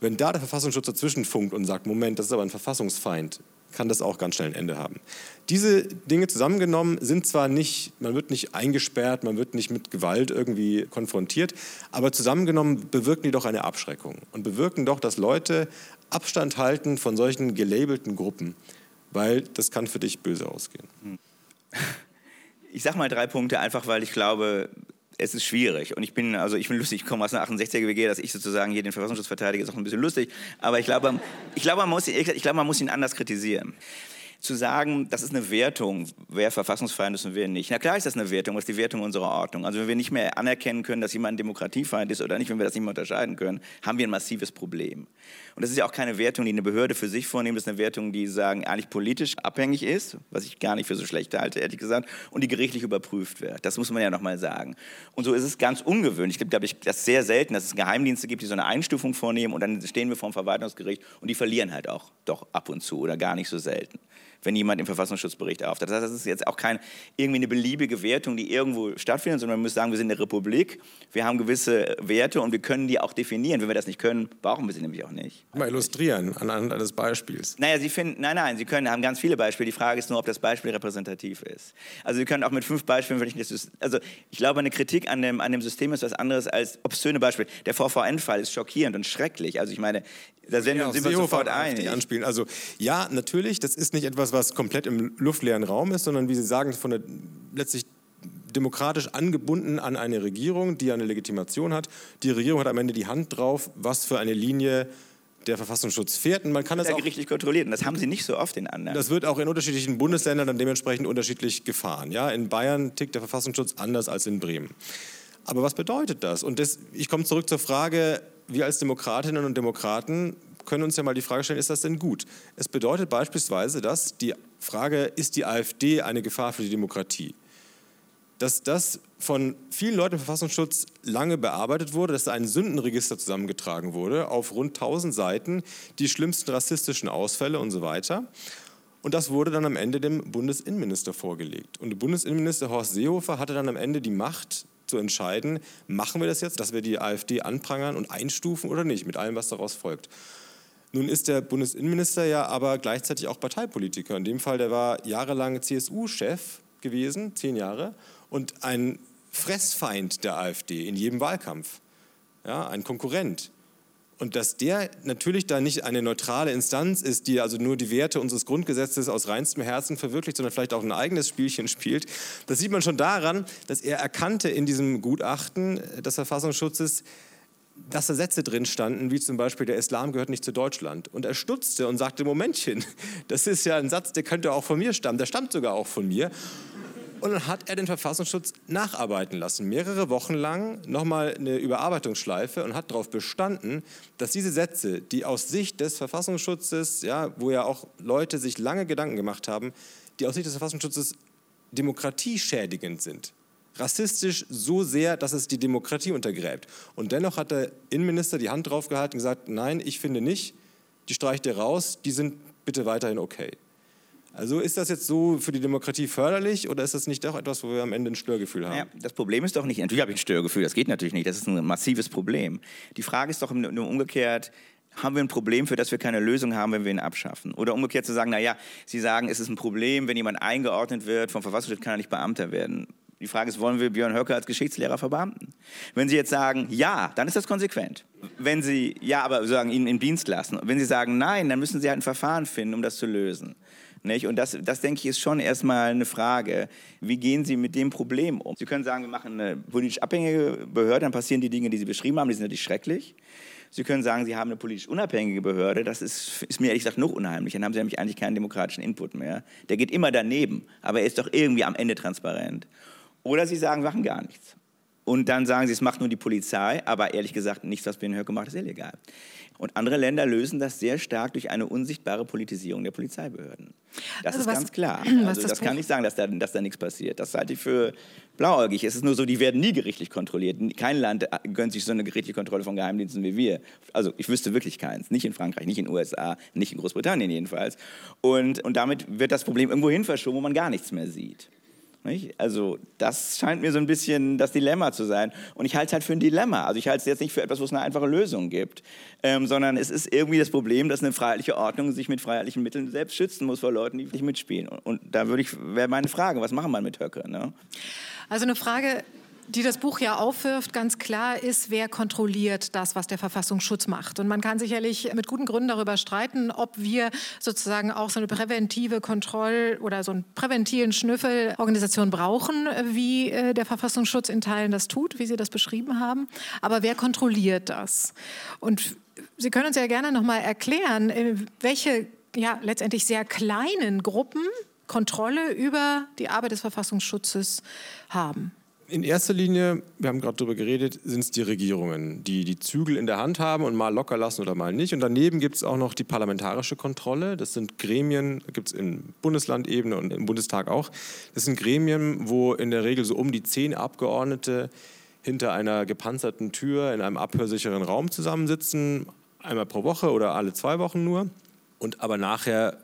wenn da der Verfassungsschutz dazwischen funkt und sagt, Moment, das ist aber ein Verfassungsfeind, kann das auch ganz schnell ein Ende haben. Diese Dinge zusammengenommen sind zwar nicht, man wird nicht eingesperrt, man wird nicht mit Gewalt irgendwie konfrontiert, aber zusammengenommen bewirken die doch eine Abschreckung und bewirken doch, dass Leute Abstand halten von solchen gelabelten Gruppen weil das kann für dich böse ausgehen. Ich sage mal drei Punkte, einfach weil ich glaube, es ist schwierig. Und ich bin, also ich bin lustig, ich komme aus einer 68er WG, dass ich sozusagen hier den Verfassungsschutz verteidige, ist auch ein bisschen lustig. Aber ich glaube, ich glaube, man, muss, ich glaube, man muss ihn anders kritisieren zu sagen, das ist eine Wertung, wer Verfassungsfeind ist und wer nicht. Na klar ist das eine Wertung, das ist die Wertung unserer Ordnung. Also wenn wir nicht mehr anerkennen können, dass jemand ein Demokratiefeind ist oder nicht, wenn wir das nicht mehr unterscheiden können, haben wir ein massives Problem. Und das ist ja auch keine Wertung, die eine Behörde für sich vornimmt, das ist eine Wertung, die sagen, eigentlich politisch abhängig ist, was ich gar nicht für so schlecht halte, ehrlich gesagt, und die gerichtlich überprüft wird. Das muss man ja nochmal sagen. Und so ist es ganz ungewöhnlich. Ich glaube, glaube ich, das sehr selten, dass es Geheimdienste gibt, die so eine Einstufung vornehmen und dann stehen wir vor dem Verwaltungsgericht und die verlieren halt auch doch ab und zu oder gar nicht so selten wenn jemand im Verfassungsschutzbericht auftaucht. Das heißt, das ist jetzt auch keine irgendwie eine beliebige Wertung, die irgendwo stattfindet, sondern man muss sagen, wir sind eine Republik, wir haben gewisse Werte und wir können die auch definieren. Wenn wir das nicht können, brauchen wir sie nämlich auch nicht. Mal illustrieren anhand eines Beispiels. Naja, Sie finden, nein, nein, Sie können, haben ganz viele Beispiele. Die Frage ist nur, ob das Beispiel repräsentativ ist. Also Sie können auch mit fünf Beispielen, wenn ich das, also ich glaube, eine Kritik an dem, an dem System ist was anderes als obszöne Beispiele. Der VVN-Fall ist schockierend und schrecklich. Also ich meine, da sind wir uns sofort ein. Anspielen. Also ja, natürlich, das ist nicht etwas, was komplett im luftleeren Raum ist, sondern wie Sie sagen, von der letztlich demokratisch angebunden an eine Regierung, die eine Legitimation hat. Die Regierung hat am Ende die Hand drauf, was für eine Linie der Verfassungsschutz fährt. Und man kann das auch gerichtlich kontrolliert. Und das haben sie nicht so oft in anderen. Das wird auch in unterschiedlichen Bundesländern dann dementsprechend unterschiedlich gefahren. Ja, in Bayern tickt der Verfassungsschutz anders als in Bremen. Aber was bedeutet das? Und das, ich komme zurück zur Frage, wir als Demokratinnen und Demokraten können uns ja mal die Frage stellen, ist das denn gut? Es bedeutet beispielsweise, dass die Frage, ist die AfD eine Gefahr für die Demokratie? Dass das von vielen Leuten im Verfassungsschutz lange bearbeitet wurde, dass da ein Sündenregister zusammengetragen wurde auf rund 1000 Seiten, die schlimmsten rassistischen Ausfälle und so weiter. Und das wurde dann am Ende dem Bundesinnenminister vorgelegt. Und der Bundesinnenminister Horst Seehofer hatte dann am Ende die Macht, zu entscheiden, machen wir das jetzt, dass wir die AfD anprangern und einstufen oder nicht, mit allem, was daraus folgt. Nun ist der Bundesinnenminister ja aber gleichzeitig auch Parteipolitiker. In dem Fall, der war jahrelang CSU-Chef gewesen, zehn Jahre, und ein Fressfeind der AfD in jedem Wahlkampf, ja, ein Konkurrent. Und dass der natürlich da nicht eine neutrale Instanz ist, die also nur die Werte unseres Grundgesetzes aus reinstem Herzen verwirklicht, sondern vielleicht auch ein eigenes Spielchen spielt, das sieht man schon daran, dass er erkannte in diesem Gutachten des Verfassungsschutzes, dass da Sätze drin standen, wie zum Beispiel, der Islam gehört nicht zu Deutschland. Und er stutzte und sagte, Momentchen, das ist ja ein Satz, der könnte auch von mir stammen, der stammt sogar auch von mir. Und dann hat er den Verfassungsschutz nacharbeiten lassen, mehrere Wochen lang, nochmal eine Überarbeitungsschleife und hat darauf bestanden, dass diese Sätze, die aus Sicht des Verfassungsschutzes, ja, wo ja auch Leute sich lange Gedanken gemacht haben, die aus Sicht des Verfassungsschutzes demokratieschädigend sind, rassistisch so sehr, dass es die Demokratie untergräbt. Und dennoch hat der Innenminister die Hand drauf gehalten und gesagt, nein, ich finde nicht, die streicht ihr raus, die sind bitte weiterhin okay. Also ist das jetzt so für die Demokratie förderlich oder ist das nicht auch etwas, wo wir am Ende ein Störgefühl haben? Ja, das Problem ist doch nicht, natürlich habe ich ein Störgefühl, das geht natürlich nicht, das ist ein massives Problem. Die Frage ist doch nur umgekehrt, haben wir ein Problem, für das wir keine Lösung haben, wenn wir ihn abschaffen? Oder umgekehrt zu sagen, naja, Sie sagen, es ist ein Problem, wenn jemand eingeordnet wird vom Verfassungsschutz, kann er nicht Beamter werden. Die Frage ist, wollen wir Björn Höcke als Geschichtslehrer verbeamten? Wenn Sie jetzt sagen, ja, dann ist das konsequent. Wenn Sie, ja, aber sagen, ihn im Dienst lassen. Wenn Sie sagen, nein, dann müssen Sie halt ein Verfahren finden, um das zu lösen. Nicht? Und das, das, denke ich, ist schon erstmal eine Frage. Wie gehen Sie mit dem Problem um? Sie können sagen, wir machen eine politisch abhängige Behörde, dann passieren die Dinge, die Sie beschrieben haben, die sind natürlich schrecklich. Sie können sagen, Sie haben eine politisch unabhängige Behörde, das ist, ist mir ehrlich gesagt noch unheimlich. Dann haben Sie nämlich eigentlich keinen demokratischen Input mehr. Der geht immer daneben, aber er ist doch irgendwie am Ende transparent. Oder Sie sagen, wir machen gar nichts. Und dann sagen Sie, es macht nur die Polizei, aber ehrlich gesagt, nichts, was Binnen Höcke macht, ist illegal. Und andere Länder lösen das sehr stark durch eine unsichtbare Politisierung der Polizeibehörden. Das also ist was, ganz klar. Also das, kann nicht sagen, dass da, dass da nichts passiert. Das halte ich für blauäugig. Es ist nur so, die werden nie gerichtlich kontrolliert. Kein Land gönnt sich so eine gerichtliche Kontrolle von Geheimdiensten wie wir. Also ich wüsste wirklich keins. Nicht in Frankreich, nicht in den USA, nicht in Großbritannien jedenfalls. Und, und damit wird das Problem irgendwo hin verschoben, wo man gar nichts mehr sieht. Nicht? Also das scheint mir so ein bisschen das Dilemma zu sein. Und ich halte es halt für ein Dilemma. Also ich halte es jetzt nicht für etwas, wo es eine einfache Lösung gibt, ähm, sondern es ist irgendwie das Problem, dass eine freiheitliche Ordnung sich mit freiheitlichen Mitteln selbst schützen muss vor Leuten, die nicht mitspielen. Und, und da würde ich, wäre meine Frage, was machen wir mit Höcke? Ne? Also eine Frage, die das Buch ja aufwirft, ganz klar ist, wer kontrolliert das, was der Verfassungsschutz macht. Und man kann sicherlich mit guten Gründen darüber streiten, ob wir sozusagen auch so eine präventive Kontroll- oder so einen präventiven Schnüffelorganisation brauchen, wie äh, der Verfassungsschutz in Teilen das tut, wie Sie das beschrieben haben. Aber wer kontrolliert das? Und Sie können uns ja gerne noch mal erklären, äh, welche ja, letztendlich sehr kleinen Gruppen Kontrolle über die Arbeit des Verfassungsschutzes haben. In erster Linie, wir haben gerade darüber geredet, sind es die Regierungen, die die Zügel in der Hand haben und mal locker lassen oder mal nicht. Und daneben gibt es auch noch die parlamentarische Kontrolle. Das sind Gremien, gibt es in Bundeslandebene und im Bundestag auch. Das sind Gremien, wo in der Regel so um die zehn Abgeordnete hinter einer gepanzerten Tür in einem abhörsicheren Raum zusammensitzen, einmal pro Woche oder alle zwei Wochen nur. Und aber nachher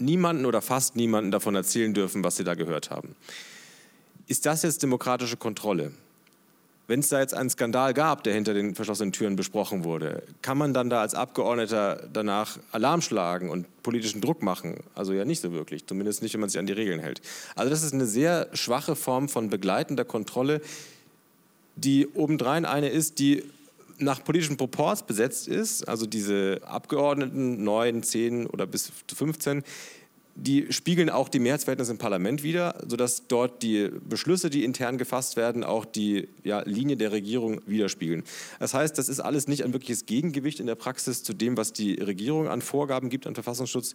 niemanden oder fast niemanden davon erzählen dürfen, was sie da gehört haben. Ist das jetzt demokratische Kontrolle? Wenn es da jetzt einen Skandal gab, der hinter den verschlossenen Türen besprochen wurde, kann man dann da als Abgeordneter danach Alarm schlagen und politischen Druck machen? Also ja nicht so wirklich, zumindest nicht, wenn man sich an die Regeln hält. Also das ist eine sehr schwache Form von begleitender Kontrolle, die obendrein eine ist, die nach politischen Proports besetzt ist. Also diese Abgeordneten, neun, zehn oder bis 15, die spiegeln auch die Mehrheitsverhältnisse im Parlament wider, sodass dort die Beschlüsse, die intern gefasst werden, auch die ja, Linie der Regierung widerspiegeln. Das heißt, das ist alles nicht ein wirkliches Gegengewicht in der Praxis zu dem, was die Regierung an Vorgaben gibt an Verfassungsschutz,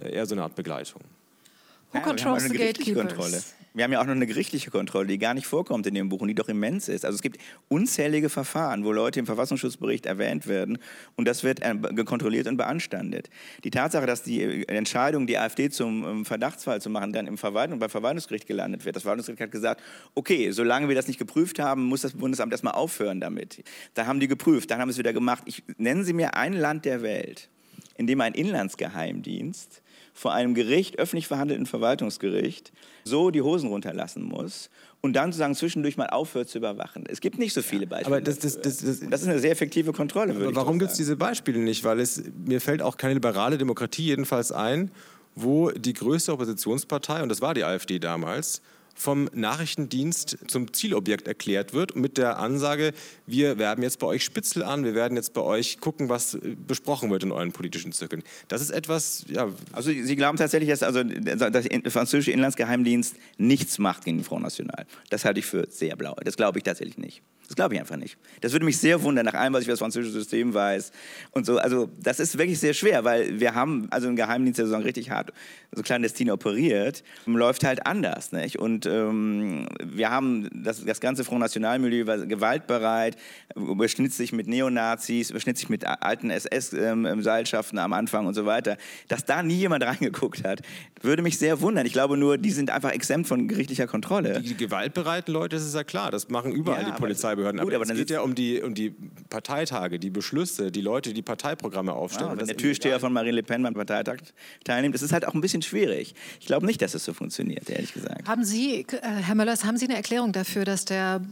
äh, eher so eine Art Begleitung. Who controls the gatekeepers? Wir haben ja auch noch eine gerichtliche Kontrolle, die gar nicht vorkommt in dem Buch und die doch immens ist. Also es gibt unzählige Verfahren, wo Leute im Verfassungsschutzbericht erwähnt werden und das wird äh, kontrolliert und beanstandet. Die Tatsache, dass die äh, Entscheidung, die AfD zum ähm, Verdachtsfall zu machen, dann im Verwaltung, beim Verwaltungsgericht gelandet wird. Das Verwaltungsgericht hat gesagt, okay, solange wir das nicht geprüft haben, muss das Bundesamt erstmal aufhören damit. Da haben die geprüft, dann haben sie es wieder gemacht. Ich, nennen Sie mir ein Land der Welt, in dem ein Inlandsgeheimdienst vor einem Gericht, öffentlich verhandelten Verwaltungsgericht, so die Hosen runterlassen muss und dann sozusagen zwischendurch mal aufhört zu überwachen. Es gibt nicht so viele Beispiele. Aber das, das, das, das, das ist eine sehr effektive Kontrolle. Aber warum gibt es diese Beispiele nicht? Weil es, mir fällt auch keine liberale Demokratie jedenfalls ein, wo die größte Oppositionspartei, und das war die AfD damals, vom Nachrichtendienst zum Zielobjekt erklärt wird mit der Ansage, wir werben jetzt bei euch Spitzel an, wir werden jetzt bei euch gucken, was äh, besprochen wird in euren politischen Zirkeln. Das ist etwas, ja. Also Sie glauben tatsächlich, dass also der französische Inlandsgeheimdienst nichts macht gegen den Front National. Das halte ich für sehr blau. Das glaube ich tatsächlich nicht. Das glaube ich einfach nicht. Das würde mich sehr wundern, nach allem, was ich über das französische System weiß. Und so, also das ist wirklich sehr schwer, weil wir haben also einen Geheimdienst, der so richtig hart, so clandestin operiert, läuft halt anders. Nicht? Und ähm, wir haben das, das ganze Front National-Milieu war gewaltbereit, überschnitt sich mit Neonazis, überschnitt sich mit alten SS-Seilschaften am Anfang und so weiter. Dass da nie jemand reingeguckt hat, würde mich sehr wundern. Ich glaube nur, die sind einfach exempt von gerichtlicher Kontrolle. Die gewaltbereiten Leute, das ist ja klar, das machen überall ja, die Polizei Polizeibehörden. Gut, aber, aber es geht ja um die, um die Parteitage, die Beschlüsse, die Leute, die Parteiprogramme aufstellen. Ja, wenn der Türsteher von Marine Le Pen beim Parteitag teilnimmt, das ist halt auch ein bisschen schwierig. Ich glaube nicht, dass es so funktioniert, ehrlich gesagt. Haben Sie, äh, Herr Möllers, haben Sie eine Erklärung dafür, dass der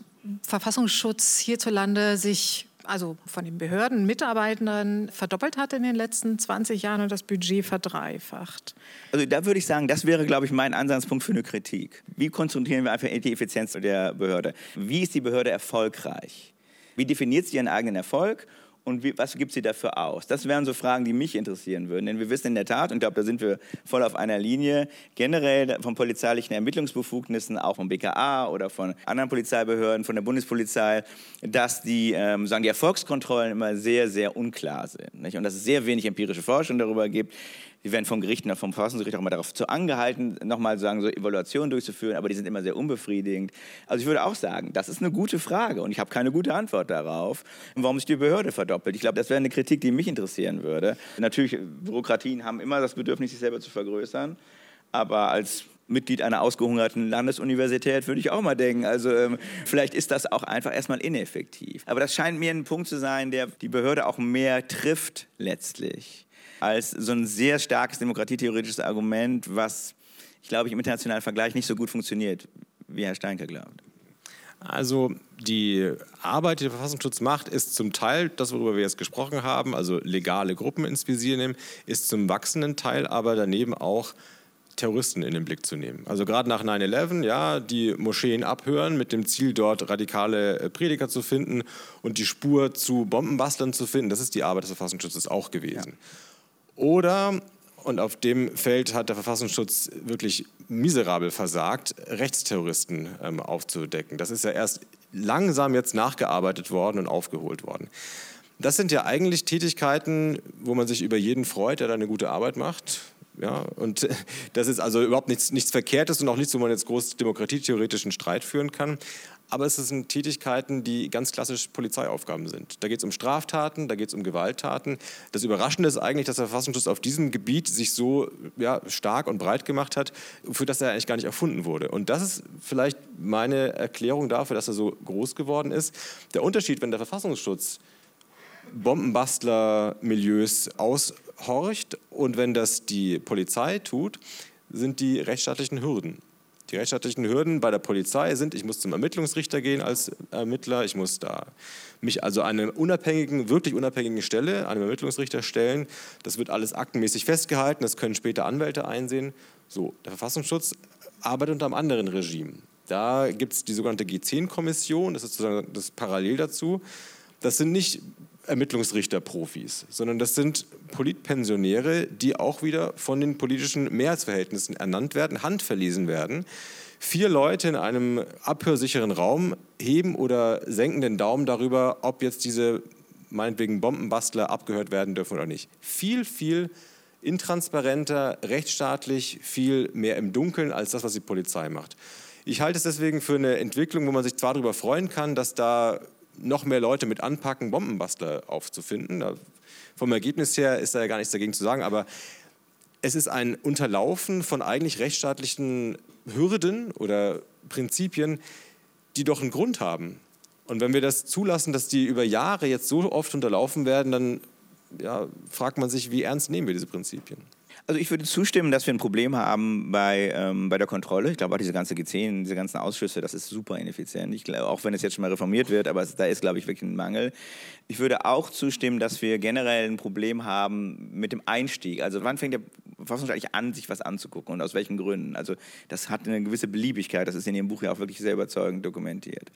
Verfassungsschutz hierzulande sich also von den Behörden, Mitarbeitenden verdoppelt hat in den letzten 20 Jahren und das Budget verdreifacht. Also da würde ich sagen, das wäre, glaube ich, mein Ansatzpunkt für eine Kritik. Wie konzentrieren wir einfach die Effizienz der Behörde? Wie ist die Behörde erfolgreich? Wie definiert sie ihren eigenen Erfolg? Und wie, was gibt sie dafür aus? Das wären so Fragen, die mich interessieren würden. Denn wir wissen in der Tat, und ich glaube, da sind wir voll auf einer Linie, generell von polizeilichen Ermittlungsbefugnissen, auch vom BKA oder von anderen Polizeibehörden, von der Bundespolizei, dass die, ähm, sagen, die Erfolgskontrollen immer sehr, sehr unklar sind. Nicht? Und dass es sehr wenig empirische Forschung darüber gibt. Die werden vom Gericht, vom Verfassungsgericht auch immer darauf zu angehalten, nochmal sagen, so Evaluationen durchzuführen, aber die sind immer sehr unbefriedigend. Also ich würde auch sagen, das ist eine gute Frage und ich habe keine gute Antwort darauf, warum sich die Behörde verdoppelt. Ich glaube, das wäre eine Kritik, die mich interessieren würde. Natürlich, Bürokratien haben immer das Bedürfnis, sich selber zu vergrößern, aber als Mitglied einer ausgehungerten Landesuniversität, würde ich auch mal denken. Also ähm, vielleicht ist das auch einfach erstmal ineffektiv. Aber das scheint mir ein Punkt zu sein, der die Behörde auch mehr trifft letztlich als so ein sehr starkes demokratietheoretisches Argument, was, ich glaube, im internationalen Vergleich nicht so gut funktioniert, wie Herr Steinke glaubt. Also die Arbeit, die der Verfassungsschutz macht, ist zum Teil das, worüber wir jetzt gesprochen haben, also legale Gruppen ins Visier nehmen, ist zum wachsenden Teil aber daneben auch Terroristen in den Blick zu nehmen. Also gerade nach 9-11, ja, die Moscheen abhören mit dem Ziel, dort radikale äh, Prediger zu finden und die Spur zu Bombenbastlern zu finden, das ist die Arbeit des Verfassungsschutzes auch gewesen. Ja. Oder, und auf dem Feld hat der Verfassungsschutz wirklich miserabel versagt, Rechtsterroristen ähm, aufzudecken. Das ist ja erst langsam jetzt nachgearbeitet worden und aufgeholt worden. Das sind ja eigentlich Tätigkeiten, wo man sich über jeden freut, der da eine gute Arbeit macht. Ja, und das ist also überhaupt nichts, nichts Verkehrtes und auch nichts, wo man jetzt groß demokratietheoretischen Streit führen kann aber es sind Tätigkeiten, die ganz klassisch Polizeiaufgaben sind. Da geht es um Straftaten, da geht es um Gewalttaten. Das Überraschende ist eigentlich, dass der Verfassungsschutz auf diesem Gebiet sich so ja, stark und breit gemacht hat, für das er eigentlich gar nicht erfunden wurde. Und das ist vielleicht meine Erklärung dafür, dass er so groß geworden ist. Der Unterschied, wenn der Verfassungsschutz Bombenbastler-Milieus aushorcht und wenn das die Polizei tut, sind die rechtsstaatlichen Hürden. Die rechtsstaatlichen Hürden bei der Polizei sind, ich muss zum Ermittlungsrichter gehen als Ermittler, ich muss da mich also einer unabhängigen, wirklich unabhängigen Stelle, einem Ermittlungsrichter stellen. Das wird alles aktenmäßig festgehalten, das können später Anwälte einsehen. So, der Verfassungsschutz arbeitet unter einem anderen Regime. Da gibt es die sogenannte G10-Kommission, das ist sozusagen das parallel dazu. Das sind nicht Ermittlungsrichter-Profis, sondern das sind Politpensionäre, die auch wieder von den politischen Mehrheitsverhältnissen ernannt werden, handverlesen werden. Vier Leute in einem abhörsicheren Raum heben oder senken den Daumen darüber, ob jetzt diese meinetwegen Bombenbastler abgehört werden dürfen oder nicht. Viel, viel intransparenter, rechtsstaatlich, viel mehr im Dunkeln als das, was die Polizei macht. Ich halte es deswegen für eine Entwicklung, wo man sich zwar darüber freuen kann, dass da noch mehr Leute mit anpacken, Bombenbastler aufzufinden. Da, vom Ergebnis her ist da ja gar nichts dagegen zu sagen, aber es ist ein Unterlaufen von eigentlich rechtsstaatlichen Hürden oder Prinzipien, die doch einen Grund haben. Und wenn wir das zulassen, dass die über Jahre jetzt so oft unterlaufen werden, dann ja, fragt man sich, wie ernst nehmen wir diese Prinzipien? Also ich würde zustimmen, dass wir ein Problem haben bei, ähm, bei der Kontrolle. Ich glaube auch diese ganze G10, diese ganzen Ausschüsse, das ist super ineffizient. Ich glaube, auch wenn es jetzt schon mal reformiert wird, aber es, da ist, glaube ich, wirklich ein Mangel. Ich würde auch zustimmen, dass wir generell ein Problem haben mit dem Einstieg. Also wann fängt der Verfassungsschutz eigentlich an, sich was anzugucken und aus welchen Gründen. Also das hat eine gewisse Beliebigkeit, das ist in Ihrem Buch ja auch wirklich sehr überzeugend dokumentiert.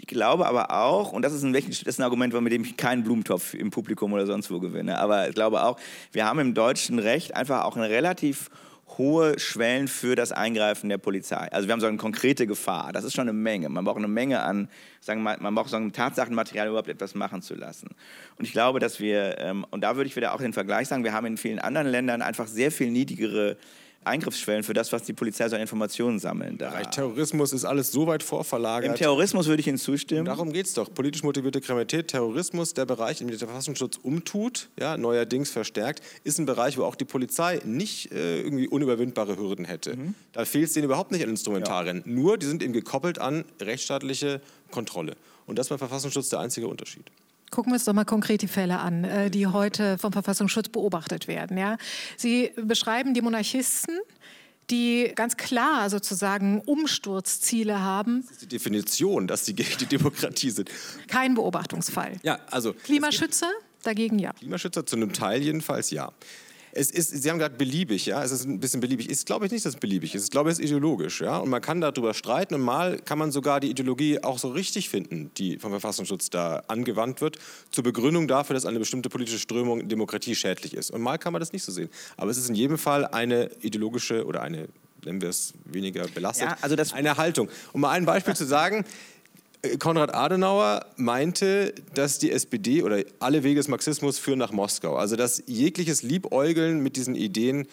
Ich glaube aber auch, und das ist ein, das ist ein Argument, mit dem ich keinen Blumentopf im Publikum oder sonst wo gewinne, aber ich glaube auch, wir haben im deutschen Recht einfach auch eine relativ hohe Schwellen für das Eingreifen der Polizei. Also wir haben so eine konkrete Gefahr. Das ist schon eine Menge. Man braucht eine Menge an, sagen wir, man braucht so ein Tatsachenmaterial, überhaupt etwas machen zu lassen. Und ich glaube, dass wir, ähm, und da würde ich wieder auch den Vergleich sagen, wir haben in vielen anderen Ländern einfach sehr viel niedrigere Eingriffsschwellen für das, was die Polizei so an Informationen sammeln darf. Bereich Terrorismus ist alles so weit vorverlagert. Im Terrorismus würde ich Ihnen zustimmen. Darum geht es doch. Politisch motivierte Kriminalität, Terrorismus, der Bereich, in dem der Verfassungsschutz umtut, ja, neuerdings verstärkt, ist ein Bereich, wo auch die Polizei nicht äh, irgendwie unüberwindbare Hürden hätte. Mhm. Da fehlt es denen überhaupt nicht an Instrumentarien. Ja. Nur, die sind eben gekoppelt an rechtsstaatliche Kontrolle. Und das ist beim Verfassungsschutz der einzige Unterschied. Gucken wir uns doch mal konkret die Fälle an, äh, die heute vom Verfassungsschutz beobachtet werden. Ja? Sie beschreiben die Monarchisten, die ganz klar sozusagen Umsturzziele haben. Das ist die Definition, dass sie gegen die Demokratie sind. Kein Beobachtungsfall. Ja, also Klimaschützer dagegen ja. Klimaschützer zu einem Teil jedenfalls ja. Es ist, Sie haben gerade beliebig, ja, es ist ein bisschen beliebig. Ich glaube ich nicht, dass es beliebig ist. Ich glaube, es ist ideologisch, ja. Und man kann darüber streiten und mal kann man sogar die Ideologie auch so richtig finden, die vom Verfassungsschutz da angewandt wird, zur Begründung dafür, dass eine bestimmte politische Strömung Demokratie schädlich ist. Und mal kann man das nicht so sehen. Aber es ist in jedem Fall eine ideologische oder eine nennen wir es weniger belastet, ja, also eine Haltung. Um mal ein Beispiel zu sagen, Konrad Adenauer meinte, dass die SPD oder alle Wege des Marxismus führen nach Moskau. Also dass jegliches Liebäugeln mit diesen Ideen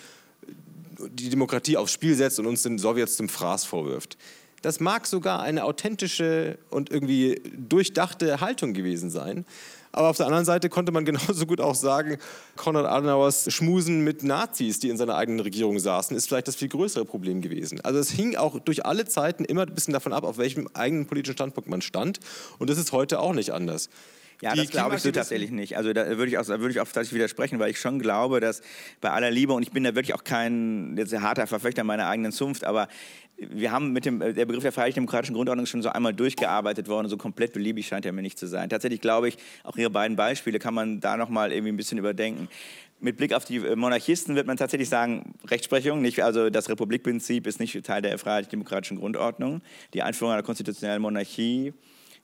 die Demokratie aufs Spiel setzt und uns den Sowjets zum Fraß vorwirft. Das mag sogar eine authentische und irgendwie durchdachte Haltung gewesen sein. Aber auf der anderen Seite konnte man genauso gut auch sagen, Konrad Adenauers Schmusen mit Nazis, die in seiner eigenen Regierung saßen, ist vielleicht das viel größere Problem gewesen. Also es hing auch durch alle Zeiten immer ein bisschen davon ab, auf welchem eigenen politischen Standpunkt man stand. Und das ist heute auch nicht anders. Ja, die das glaube ich so tatsächlich nicht. Also da würde ich auch, da würde ich auch tatsächlich widersprechen, weil ich schon glaube, dass bei aller Liebe, und ich bin da wirklich auch kein jetzt harter Verfechter meiner eigenen Zunft, aber wir haben mit dem der Begriff der freiheitlich-demokratischen Grundordnung schon so einmal durchgearbeitet worden, so komplett beliebig scheint er mir nicht zu sein. Tatsächlich glaube ich, auch Ihre beiden Beispiele kann man da nochmal irgendwie ein bisschen überdenken. Mit Blick auf die Monarchisten wird man tatsächlich sagen, Rechtsprechung, nicht, also das Republikprinzip ist nicht Teil der freiheitlich-demokratischen Grundordnung. Die Einführung einer konstitutionellen Monarchie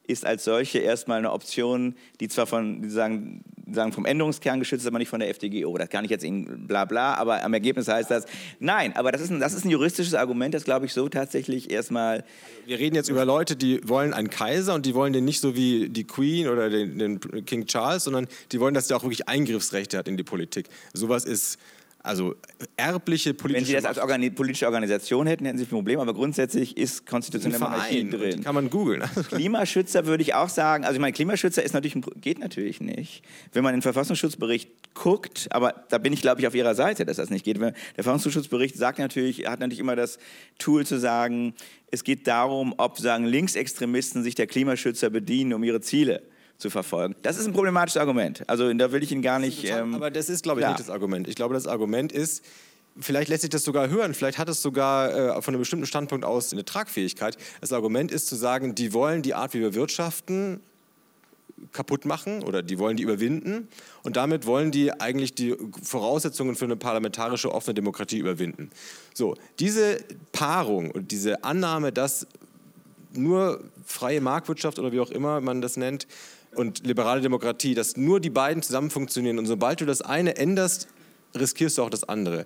ist als solche erstmal eine Option, die zwar von, die sagen, sagen vom Änderungskern geschützt ist, aber nicht von der FDGO. Das kann ich jetzt Ihnen bla bla, aber am Ergebnis heißt das, nein, aber das ist ein, das ist ein juristisches Argument, das glaube ich so tatsächlich erstmal... Wir reden jetzt über Leute, die wollen einen Kaiser und die wollen den nicht so wie die Queen oder den, den King Charles, sondern die wollen, dass der auch wirklich Eingriffsrechte hat in die Politik. Sowas ist also erbliche politische Wenn Sie das als Organi politische Organisation hätten, hätten Sie ein Problem, aber grundsätzlich ist konstitutionelle Monarchie drin. Kann man googeln. Klimaschützer würde ich auch sagen, also ich meine, Klimaschützer ist natürlich ein, geht natürlich nicht. Wenn man den Verfassungsschutzbericht guckt, aber da bin ich glaube ich auf Ihrer Seite, dass das nicht geht. Der Verfassungsschutzbericht sagt natürlich, hat natürlich immer das Tool zu sagen, es geht darum, ob sagen Linksextremisten sich der Klimaschützer bedienen, um ihre Ziele zu verfolgen. Das ist ein problematisches Argument. Also da will ich ihn gar nicht. Ähm, aber das ist, glaube ich, klar. nicht das Argument. Ich glaube, das Argument ist, Vielleicht lässt sich das sogar hören, vielleicht hat es sogar äh, von einem bestimmten Standpunkt aus eine Tragfähigkeit. Das Argument ist zu sagen, die wollen die Art, wie wir wirtschaften, kaputt machen oder die wollen die überwinden und damit wollen die eigentlich die Voraussetzungen für eine parlamentarische offene Demokratie überwinden. So, diese Paarung und diese Annahme, dass nur freie Marktwirtschaft oder wie auch immer man das nennt, und liberale Demokratie, dass nur die beiden zusammen funktionieren. Und sobald du das eine änderst, riskierst du auch das andere.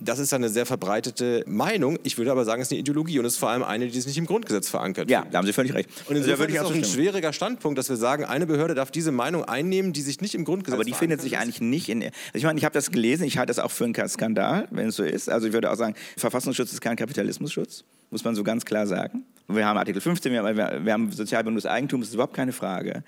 Das ist eine sehr verbreitete Meinung. Ich würde aber sagen, es ist eine Ideologie und es ist vor allem eine, die ist nicht im Grundgesetz verankert. Ja, da haben Sie völlig recht. Und insofern also, ist es auch ein schwieriger Standpunkt, dass wir sagen, eine Behörde darf diese Meinung einnehmen, die sich nicht im Grundgesetz Aber die findet sich eigentlich nicht in. Ich meine, ich habe das gelesen, ich halte das auch für einen Skandal, wenn es so ist. Also ich würde auch sagen, Verfassungsschutz ist kein Kapitalismusschutz muss man so ganz klar sagen. Wir haben Artikel 15, wir haben, wir haben Sozialbindung des Eigentums, das ist überhaupt keine Frage.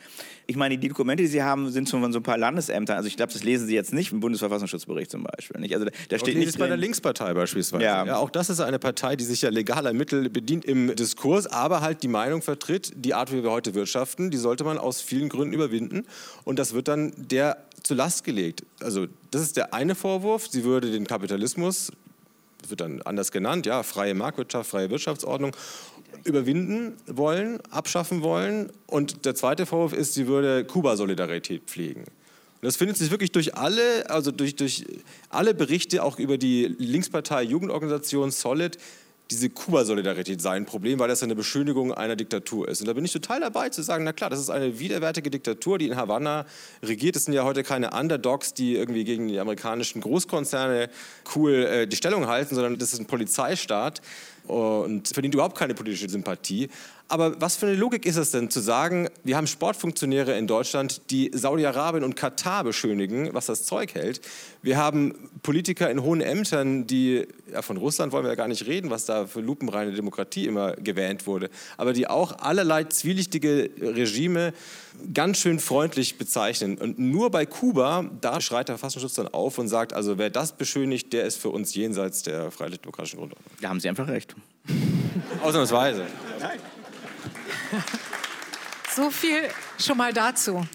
Ich meine, die Dokumente, die Sie haben, sind von so ein paar Landesämtern. Also ich glaube, das lesen Sie jetzt nicht im Bundesverfassungsschutzbericht zum Beispiel. Nicht? Also da steht nicht bei der Linkspartei beispielsweise. Ja. ja. Auch das ist eine Partei, die sich ja legaler Mittel bedient im Diskurs, aber halt die Meinung vertritt, die Art, wie wir heute wirtschaften, die sollte man aus vielen Gründen überwinden. Und das wird dann der zur Last gelegt. Also das ist der eine Vorwurf. Sie würde den Kapitalismus wird dann anders genannt, ja, freie Marktwirtschaft, freie Wirtschaftsordnung, überwinden wollen, abschaffen wollen. Und der zweite Vorwurf ist, sie würde Kuba-Solidarität pflegen. Und das findet sich wirklich durch alle, also durch, durch alle Berichte, auch über die Linkspartei Jugendorganisation Solid, diese Kuba-Solidarität sei ein Problem, weil das eine Beschönigung einer Diktatur ist. Und da bin ich total dabei zu sagen, na klar, das ist eine widerwärtige Diktatur, die in Havanna regiert. Es sind ja heute keine Underdogs, die irgendwie gegen die amerikanischen Großkonzerne cool äh, die Stellung halten, sondern das ist ein Polizeistaat und verdient überhaupt keine politische Sympathie. Aber was für eine Logik ist es denn zu sagen, wir haben Sportfunktionäre in Deutschland, die Saudi-Arabien und Katar beschönigen, was das Zeug hält. Wir haben Politiker in hohen Ämtern, die, ja, von Russland wollen wir ja gar nicht reden, was da für lupenreine Demokratie immer gewähnt wurde, aber die auch allerlei zwielichtige Regime ganz schön freundlich bezeichnen. Und nur bei Kuba, da schreit der Verfassungsschutz dann auf und sagt, also wer das beschönigt, der ist für uns jenseits der freiheitlich-demokratischen Grundordnung. Da haben Sie einfach recht. Ausnahmsweise. Nein. So viel schon mal dazu.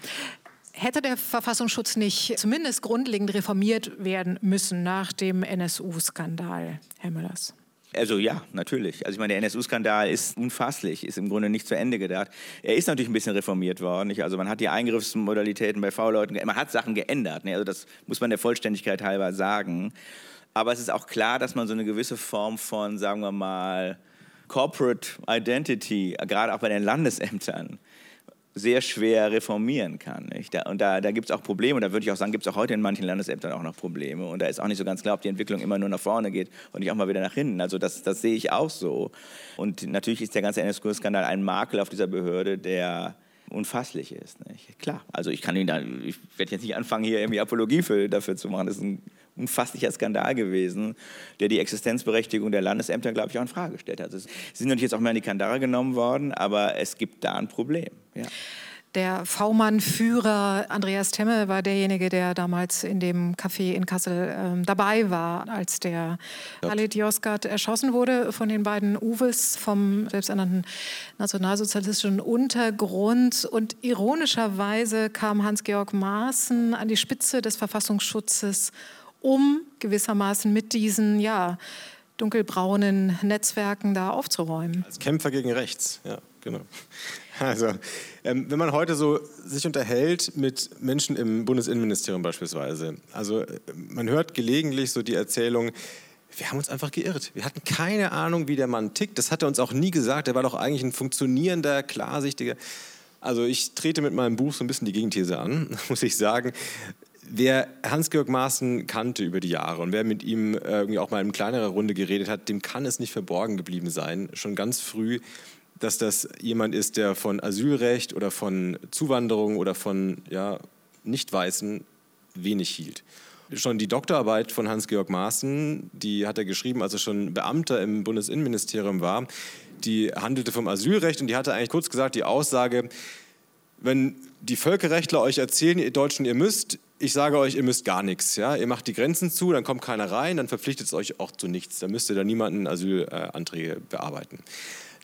Hätte der Verfassungsschutz nicht zumindest grundlegend reformiert werden müssen nach dem NSU-Skandal, Herr Müllers? Also ja, natürlich. Also ich meine, der NSU-Skandal ist unfasslich, ist im Grunde nicht zu Ende gedacht. Er ist natürlich ein bisschen reformiert worden. Nicht? Also man hat die Eingriffsmodalitäten bei V-Leuten, man hat Sachen geändert. Ne? Also das muss man der Vollständigkeit halber sagen. Aber es ist auch klar, dass man so eine gewisse Form von, sagen wir mal, Corporate Identity, gerade auch bei den Landesämtern, sehr schwer reformieren kann. Nicht? und da, da gibt es auch Probleme, da würde ich auch sagen, gibt es auch heute in manchen Landesämtern auch noch Probleme. Und da ist auch nicht so ganz klar, ob die Entwicklung immer nur nach vorne geht und nicht auch mal wieder nach hinten. Also das, das sehe ich auch so. Und natürlich ist der ganze NSQ-Skandal ein Makel auf dieser Behörde, der unfasslich ist. Nicht? Klar, also ich kann ihn da, ich werde jetzt nicht anfangen, hier irgendwie Apologie für, dafür zu machen. Das ist ein unfasslicher Skandal gewesen, der die Existenzberechtigung der Landesämter, glaube ich, auch in Frage gestellt hat. Sie sind natürlich jetzt auch mal in die Kandare genommen worden, aber es gibt da ein Problem. Ja. Der V-Mann-Führer Andreas Temme war derjenige, der damals in dem Café in Kassel ähm, dabei war, als der Halit Yozgat erschossen wurde von den beiden Uwes vom selbsternannten nationalsozialistischen Untergrund. Und ironischerweise kam Hans-Georg Maaßen an die Spitze des Verfassungsschutzes um gewissermaßen mit diesen ja, dunkelbraunen Netzwerken da aufzuräumen. Als Kämpfer gegen rechts, ja, genau. Also, ähm, wenn man heute so sich unterhält mit Menschen im Bundesinnenministerium beispielsweise, also man hört gelegentlich so die Erzählung, wir haben uns einfach geirrt. Wir hatten keine Ahnung, wie der Mann tickt. Das hat er uns auch nie gesagt. Er war doch eigentlich ein funktionierender, klarsichtiger. Also ich trete mit meinem Buch so ein bisschen die Gegenthese an, muss ich sagen. Wer Hans-Georg Maaßen kannte über die Jahre und wer mit ihm äh, irgendwie auch mal in kleinerer Runde geredet hat, dem kann es nicht verborgen geblieben sein, schon ganz früh, dass das jemand ist, der von Asylrecht oder von Zuwanderung oder von ja, Nicht-Weißen wenig hielt. Schon die Doktorarbeit von Hans-Georg Maaßen, die hat er geschrieben, als er schon Beamter im Bundesinnenministerium war, die handelte vom Asylrecht und die hatte eigentlich kurz gesagt die Aussage, wenn die Völkerrechtler euch erzählen, ihr Deutschen, ihr müsst, ich sage euch, ihr müsst gar nichts. Ja? Ihr macht die Grenzen zu, dann kommt keiner rein, dann verpflichtet es euch auch zu nichts. Dann müsst ihr da niemanden Asylanträge bearbeiten.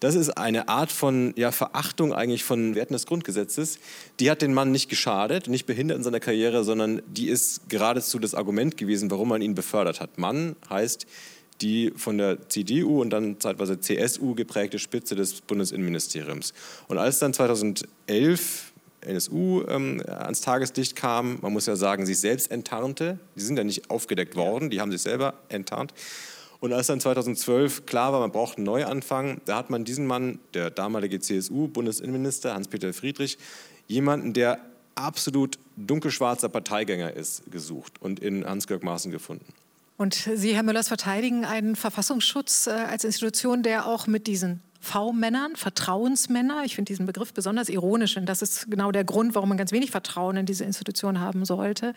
Das ist eine Art von ja, Verachtung eigentlich von Werten des Grundgesetzes. Die hat den Mann nicht geschadet, nicht behindert in seiner Karriere, sondern die ist geradezu das Argument gewesen, warum man ihn befördert hat. Mann heißt die von der CDU und dann zeitweise CSU geprägte Spitze des Bundesinnenministeriums. Und als dann 2011 NSU ähm, ans Tageslicht kam, man muss ja sagen, sich selbst enttarnte. Die sind ja nicht aufgedeckt worden, die haben sich selber enttarnt. Und als dann 2012 klar war, man braucht einen Neuanfang, da hat man diesen Mann, der damalige CSU-Bundesinnenminister Hans-Peter Friedrich, jemanden, der absolut dunkelschwarzer Parteigänger ist, gesucht und in Hans-Georg Maaßen gefunden. Und Sie, Herr Müllers, verteidigen einen Verfassungsschutz äh, als Institution, der auch mit diesen V-Männern, Vertrauensmänner. Ich finde diesen Begriff besonders ironisch und das ist genau der Grund, warum man ganz wenig Vertrauen in diese Institution haben sollte.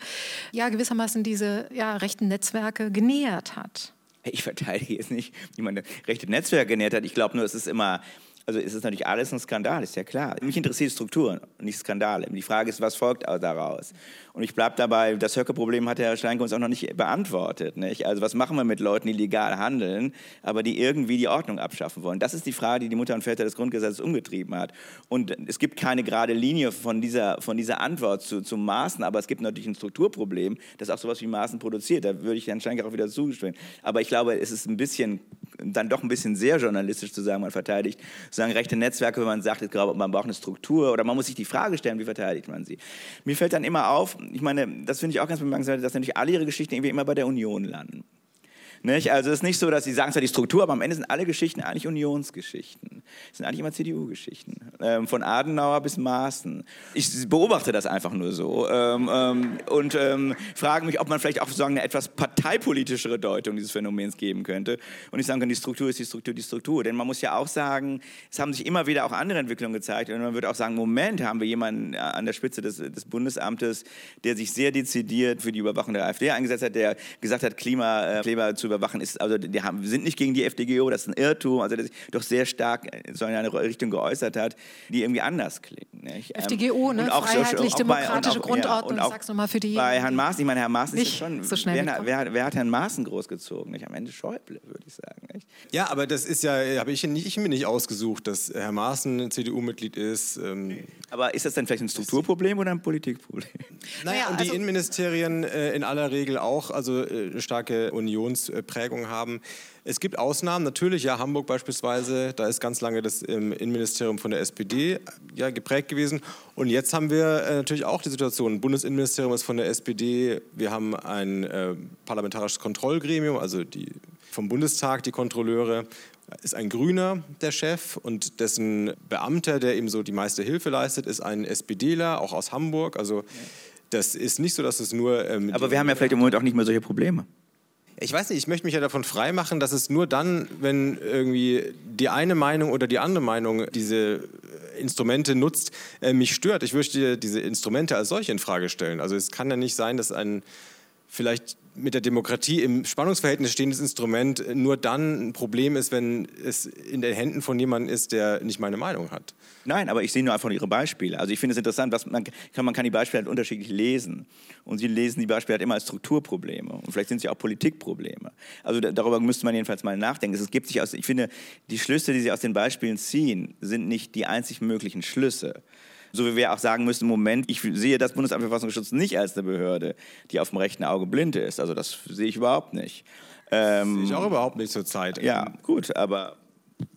Ja, gewissermaßen diese ja, rechten Netzwerke genähert hat. Ich verteidige jetzt nicht, wie man rechte Netzwerke genähert hat. Ich glaube nur, es ist immer also ist es natürlich alles ein Skandal, ist ja klar. Mich interessiert Strukturen, nicht Skandale. Die Frage ist, was folgt daraus? Und ich bleibe dabei, das Höcke-Problem hat Herr Steinkunz auch noch nicht beantwortet. Nicht? Also was machen wir mit Leuten, die legal handeln, aber die irgendwie die Ordnung abschaffen wollen? Das ist die Frage, die die Mutter und Väter des Grundgesetzes umgetrieben hat. Und es gibt keine gerade Linie von dieser, von dieser Antwort zu, zu Maßen, aber es gibt natürlich ein Strukturproblem, das auch sowas wie Maßen produziert. Da würde ich Herrn Steinker auch wieder zustimmen. Aber ich glaube, es ist ein bisschen dann doch ein bisschen sehr journalistisch zu sagen, man verteidigt sozusagen rechte Netzwerke, wenn man sagt, man braucht eine Struktur oder man muss sich die Frage stellen, wie verteidigt man sie. Mir fällt dann immer auf, ich meine, das finde ich auch ganz bemerkenswert, dass natürlich alle ihre Geschichten irgendwie immer bei der Union landen. Nicht? Also es ist nicht so, dass sie sagen zwar die Struktur, aber am Ende sind alle Geschichten eigentlich Unionsgeschichten. Es sind eigentlich immer CDU-Geschichten. Ähm, von Adenauer bis Maaßen. Ich beobachte das einfach nur so ähm, ähm, und ähm, frage mich, ob man vielleicht auch sozusagen eine etwas parteipolitischere Deutung dieses Phänomens geben könnte. Und ich sagen kann, die Struktur ist die Struktur, die Struktur. Denn man muss ja auch sagen, es haben sich immer wieder auch andere Entwicklungen gezeigt. Und man würde auch sagen, Moment, haben wir jemanden äh, an der Spitze des, des Bundesamtes, der sich sehr dezidiert für die Überwachung der AfD eingesetzt hat, der gesagt hat, Klima, äh, zu überwachen ist, also die haben, sind nicht gegen die FDGO, das ist ein Irrtum, also sich doch sehr stark so in eine Richtung geäußert hat, die irgendwie anders klingt. Nicht? FDGO, ähm, ne? freiheitlich-demokratische Grundordnung, ja, sag's nochmal für die. Bei Herrn Maaßen, ich meine, Herr Maaßen ist schon, so schnell wer, wer, wer, hat Herrn Maaßen großgezogen? Nicht? Am Ende Schäuble, würde ich sagen. Nicht? Ja, aber das ist ja, habe ich, ich mir nicht ausgesucht, dass Herr Maaßen CDU-Mitglied ist. Ähm, aber ist das dann vielleicht ein Strukturproblem oder ein Politikproblem? Naja, naja und die also Innenministerien äh, in aller Regel auch, also äh, starke Unionsprägung haben. Es gibt Ausnahmen, natürlich, ja, Hamburg beispielsweise, da ist ganz lange das Innenministerium von der SPD ja, geprägt gewesen. Und jetzt haben wir äh, natürlich auch die Situation, Bundesinnenministerium ist von der SPD, wir haben ein äh, parlamentarisches Kontrollgremium, also die, vom Bundestag die Kontrolleure, ist ein Grüner der Chef und dessen Beamter, der ihm so die meiste Hilfe leistet, ist ein SPDler, auch aus Hamburg. Also das ist nicht so, dass es nur... Ähm, Aber wir haben ja vielleicht im Moment auch nicht mehr solche Probleme ich weiß nicht, ich möchte mich ja davon freimachen, dass es nur dann, wenn irgendwie die eine Meinung oder die andere Meinung diese Instrumente nutzt, äh, mich stört. Ich möchte diese Instrumente als solche in Frage stellen. Also es kann ja nicht sein, dass ein vielleicht mit der Demokratie im Spannungsverhältnis stehendes Instrument nur dann ein Problem ist, wenn es in den Händen von jemandem ist, der nicht meine Meinung hat. Nein, aber ich sehe nur einfach Ihre Beispiele. Also ich finde es interessant, was man, kann, man kann die Beispiele halt unterschiedlich lesen. Und Sie lesen die Beispiele halt immer als Strukturprobleme. Und vielleicht sind sie auch Politikprobleme. Also darüber müsste man jedenfalls mal nachdenken. Es gibt sich aus, ich finde, die Schlüsse, die Sie aus den Beispielen ziehen, sind nicht die einzig möglichen Schlüsse. So wie wir auch sagen müssen, Moment, ich sehe das Bundesamt für Verfassungsschutz nicht als eine Behörde, die auf dem rechten Auge blind ist. Also das sehe ich überhaupt nicht. Ähm, sehe ich auch überhaupt nicht zur Zeit. Ja, gut, aber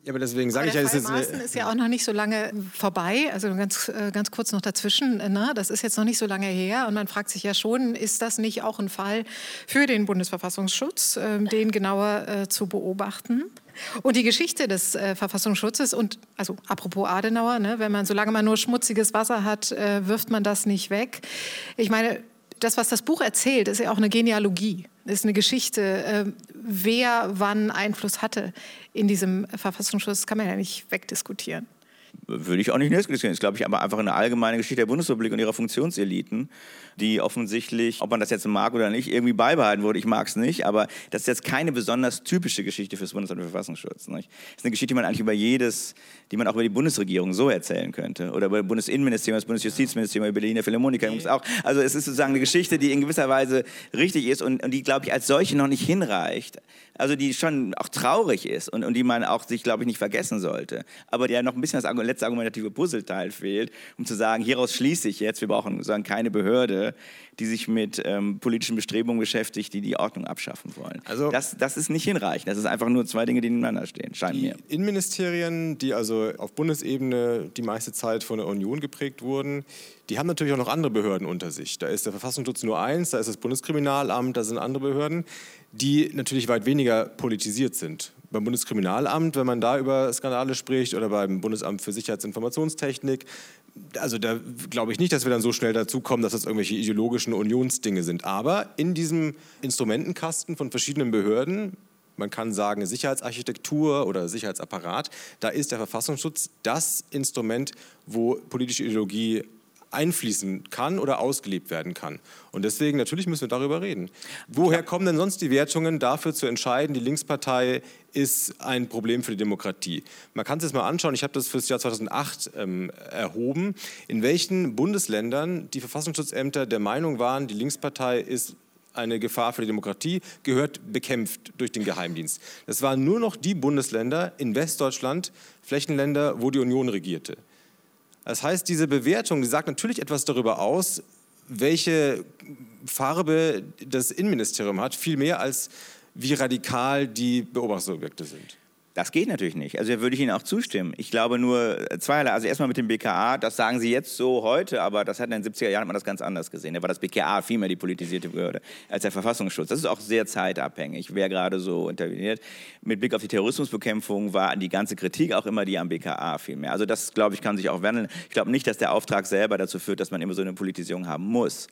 ja, aber deswegen sage ich ja, es ist. Maaßen ist ja auch noch nicht so lange vorbei, also ganz, äh, ganz kurz noch dazwischen. Ne? Das ist jetzt noch nicht so lange her und man fragt sich ja schon, ist das nicht auch ein Fall für den Bundesverfassungsschutz, ähm, den genauer äh, zu beobachten? Und die Geschichte des äh, Verfassungsschutzes und also apropos Adenauer, ne, wenn man solange man nur schmutziges Wasser hat, äh, wirft man das nicht weg. Ich meine, das, was das Buch erzählt, ist ja auch eine Genealogie, ist eine Geschichte, äh, wer wann Einfluss hatte in diesem Verfassungsschutz, kann man ja nicht wegdiskutieren. Würde ich auch nicht diskutieren. Das ist, glaube ich, aber einfach eine allgemeine Geschichte der Bundesrepublik und ihrer Funktionseliten die offensichtlich, ob man das jetzt mag oder nicht, irgendwie beibehalten wurde. Ich mag es nicht, aber das ist jetzt keine besonders typische Geschichte für das Bundesamt für Verfassungsschutz. Nicht? Das ist eine Geschichte, die man eigentlich über jedes, die man auch über die Bundesregierung so erzählen könnte. Oder über das Bundesinnenministerium, das Bundesjustizministerium, über Berliner Philharmoniker. Auch. Also es ist sozusagen eine Geschichte, die in gewisser Weise richtig ist und, und die, glaube ich, als solche noch nicht hinreicht. Also die schon auch traurig ist und, und die man auch sich, glaube ich, nicht vergessen sollte. Aber der noch ein bisschen das letzte argumentative Puzzleteil fehlt, um zu sagen, hieraus schließe ich jetzt, wir brauchen sozusagen keine Behörde, die sich mit ähm, politischen Bestrebungen beschäftigt, die die Ordnung abschaffen wollen. Also das, das ist nicht hinreichend. Das ist einfach nur zwei Dinge, die nebeneinander stehen, scheint die mir. Innenministerien, die also auf Bundesebene die meiste Zeit von der Union geprägt wurden, die haben natürlich auch noch andere Behörden unter sich. Da ist der Verfassungsschutz nur eins, da ist das Bundeskriminalamt, da sind andere Behörden, die natürlich weit weniger politisiert sind beim Bundeskriminalamt, wenn man da über Skandale spricht, oder beim Bundesamt für Sicherheitsinformationstechnik, also da glaube ich nicht, dass wir dann so schnell dazu kommen, dass das irgendwelche ideologischen Unionsdinge sind. Aber in diesem Instrumentenkasten von verschiedenen Behörden, man kann sagen Sicherheitsarchitektur oder Sicherheitsapparat, da ist der Verfassungsschutz das Instrument, wo politische Ideologie einfließen kann oder ausgelebt werden kann. Und deswegen, natürlich müssen wir darüber reden. Woher kommen denn sonst die Wertungen dafür zu entscheiden, die Linkspartei ist ein Problem für die Demokratie? Man kann sich das mal anschauen, ich habe das für das Jahr 2008 ähm, erhoben, in welchen Bundesländern die Verfassungsschutzämter der Meinung waren, die Linkspartei ist eine Gefahr für die Demokratie, gehört bekämpft durch den Geheimdienst. Das waren nur noch die Bundesländer in Westdeutschland, Flächenländer, wo die Union regierte. Das heißt, diese Bewertung, die sagt natürlich etwas darüber aus, welche Farbe das Innenministerium hat, viel mehr als wie radikal die Beobachtungsobjekte sind. Das geht natürlich nicht. Also würde ich Ihnen auch zustimmen. Ich glaube nur zweierlei. Also erstmal mit dem BKA, das sagen Sie jetzt so heute, aber das hat in den 70er Jahren man das ganz anders gesehen. Da war das BKA viel mehr die politisierte Behörde als der Verfassungsschutz. Das ist auch sehr zeitabhängig, wer gerade so interveniert. Mit Blick auf die Terrorismusbekämpfung war die ganze Kritik auch immer die am BKA viel mehr. Also das, glaube ich, kann sich auch wandeln. Ich glaube nicht, dass der Auftrag selber dazu führt, dass man immer so eine Politisierung haben muss.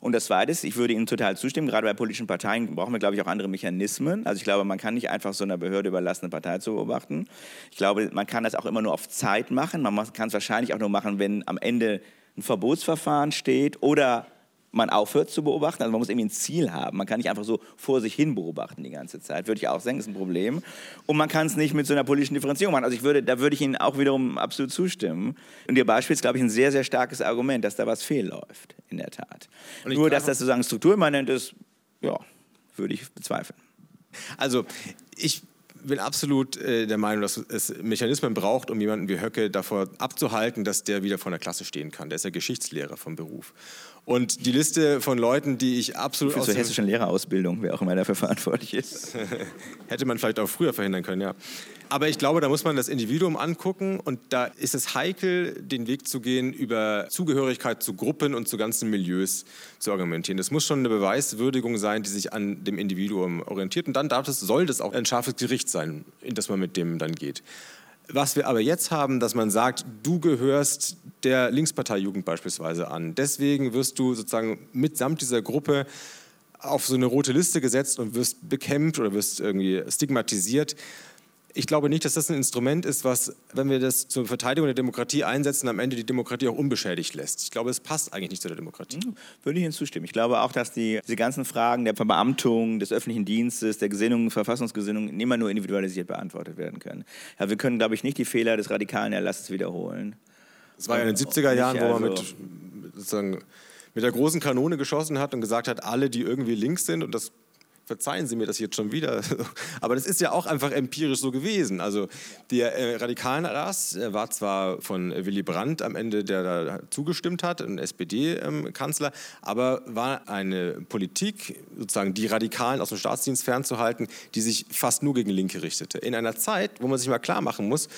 Und das Zweite ist, ich würde Ihnen total zustimmen, gerade bei politischen Parteien brauchen wir, glaube ich, auch andere Mechanismen. Also ich glaube, man kann nicht einfach so einer Behörde überlassen, eine Partei zu beobachten. Ich glaube, man kann das auch immer nur auf Zeit machen. Man kann es wahrscheinlich auch nur machen, wenn am Ende ein Verbotsverfahren steht oder man aufhört zu beobachten. Also man muss irgendwie ein Ziel haben. Man kann nicht einfach so vor sich hin beobachten die ganze Zeit. Würde ich auch sagen, ist ein Problem. Und man kann es nicht mit so einer politischen Differenzierung machen. Also ich würde, da würde ich Ihnen auch wiederum absolut zustimmen. Und Ihr Beispiel ist, glaube ich, ein sehr, sehr starkes Argument, dass da was fehlläuft, in der Tat. Nur, dass das sozusagen strukturimmanent ist, ja, würde ich bezweifeln. Also ich bin absolut äh, der Meinung, dass es Mechanismen braucht, um jemanden wie Höcke davor abzuhalten, dass der wieder vor der Klasse stehen kann. Der ist ja Geschichtslehrer vom Beruf. Und die Liste von Leuten, die ich absolut Für zur hessischen Lehrerausbildung, wer auch immer dafür verantwortlich ist. Hätte man vielleicht auch früher verhindern können, ja. Aber ich glaube, da muss man das Individuum angucken und da ist es heikel, den Weg zu gehen, über Zugehörigkeit zu Gruppen und zu ganzen Milieus zu argumentieren. Das muss schon eine Beweiswürdigung sein, die sich an dem Individuum orientiert und dann darf das, soll das auch ein scharfes Gericht sein, in das man mit dem dann geht. Was wir aber jetzt haben, dass man sagt, du gehörst der Linkspartei-Jugend beispielsweise an. Deswegen wirst du sozusagen mitsamt dieser Gruppe auf so eine rote Liste gesetzt und wirst bekämpft oder wirst irgendwie stigmatisiert ich glaube nicht, dass das ein Instrument ist, was, wenn wir das zur Verteidigung der Demokratie einsetzen, am Ende die Demokratie auch unbeschädigt lässt. Ich glaube, es passt eigentlich nicht zu der Demokratie. Mhm. Würde ich Ihnen zustimmen. Ich glaube auch, dass die, diese ganzen Fragen der Verbeamtung, des öffentlichen Dienstes, der Gesinnung, Verfassungsgesinnung immer nur individualisiert beantwortet werden können. Ja, wir können, glaube ich, nicht die Fehler des radikalen Erlasses wiederholen. Es war ja in den 70er Jahren, wo man mit, sozusagen, mit der großen Kanone geschossen hat und gesagt hat, alle, die irgendwie links sind, und das verzeihen Sie mir das jetzt schon wieder, aber das ist ja auch einfach empirisch so gewesen. Also der äh, radikalen Erlass war zwar von Willy Brandt am Ende, der da zugestimmt hat, ein SPD-Kanzler, ähm, aber war eine Politik, sozusagen die Radikalen aus dem Staatsdienst fernzuhalten, die sich fast nur gegen Linke richtete. In einer Zeit, wo man sich mal klar machen muss,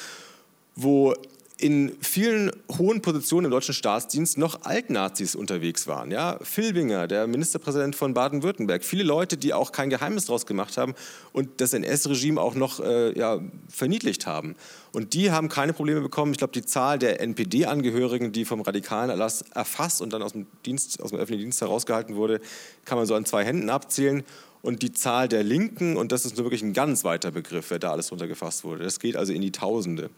wo in vielen hohen Positionen im deutschen Staatsdienst noch Altnazis unterwegs waren. Ja? Filbinger, der Ministerpräsident von Baden-Württemberg, viele Leute, die auch kein Geheimnis daraus gemacht haben und das NS-Regime auch noch äh, ja, verniedlicht haben. Und die haben keine Probleme bekommen. Ich glaube, die Zahl der NPD-Angehörigen, die vom radikalen Erlass erfasst und dann aus dem, Dienst, aus dem öffentlichen Dienst herausgehalten wurde, kann man so an zwei Händen abzählen. Und die Zahl der Linken, und das ist nur wirklich ein ganz weiter Begriff, wer da alles drunter gefasst wurde, das geht also in die Tausende.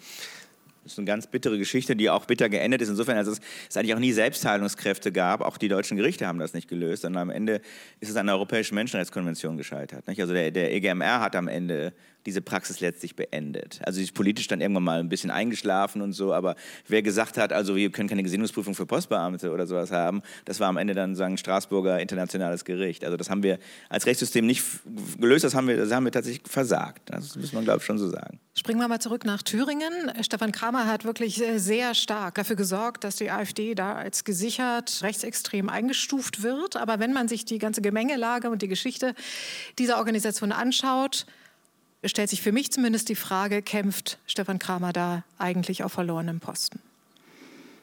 Das ist eine ganz bittere Geschichte, die auch bitter geendet ist. Insofern, als es, eigentlich auch nie Selbstheilungskräfte gab. Auch die deutschen Gerichte haben das nicht gelöst. Und am Ende ist es an der Europäischen Menschenrechtskonvention gescheitert. Nicht? Also der, der EGMR hat am Ende diese Praxis letztlich beendet. Also sie ist politisch dann irgendwann mal ein bisschen eingeschlafen und so, aber wer gesagt hat, also wir können keine Gesinnungsprüfung für Postbeamte oder sowas haben, das war am Ende dann sagen Straßburger internationales Gericht. Also das haben wir als Rechtssystem nicht gelöst, das haben wir, das haben wir tatsächlich versagt. Das muss man glaube ich schon so sagen. Springen wir mal zurück nach Thüringen. Stefan Kramer hat wirklich sehr stark dafür gesorgt, dass die AfD da als gesichert rechtsextrem eingestuft wird. Aber wenn man sich die ganze Gemengelage und die Geschichte dieser Organisation anschaut, stellt sich für mich zumindest die Frage, kämpft Stefan Kramer da eigentlich auf verlorenem Posten?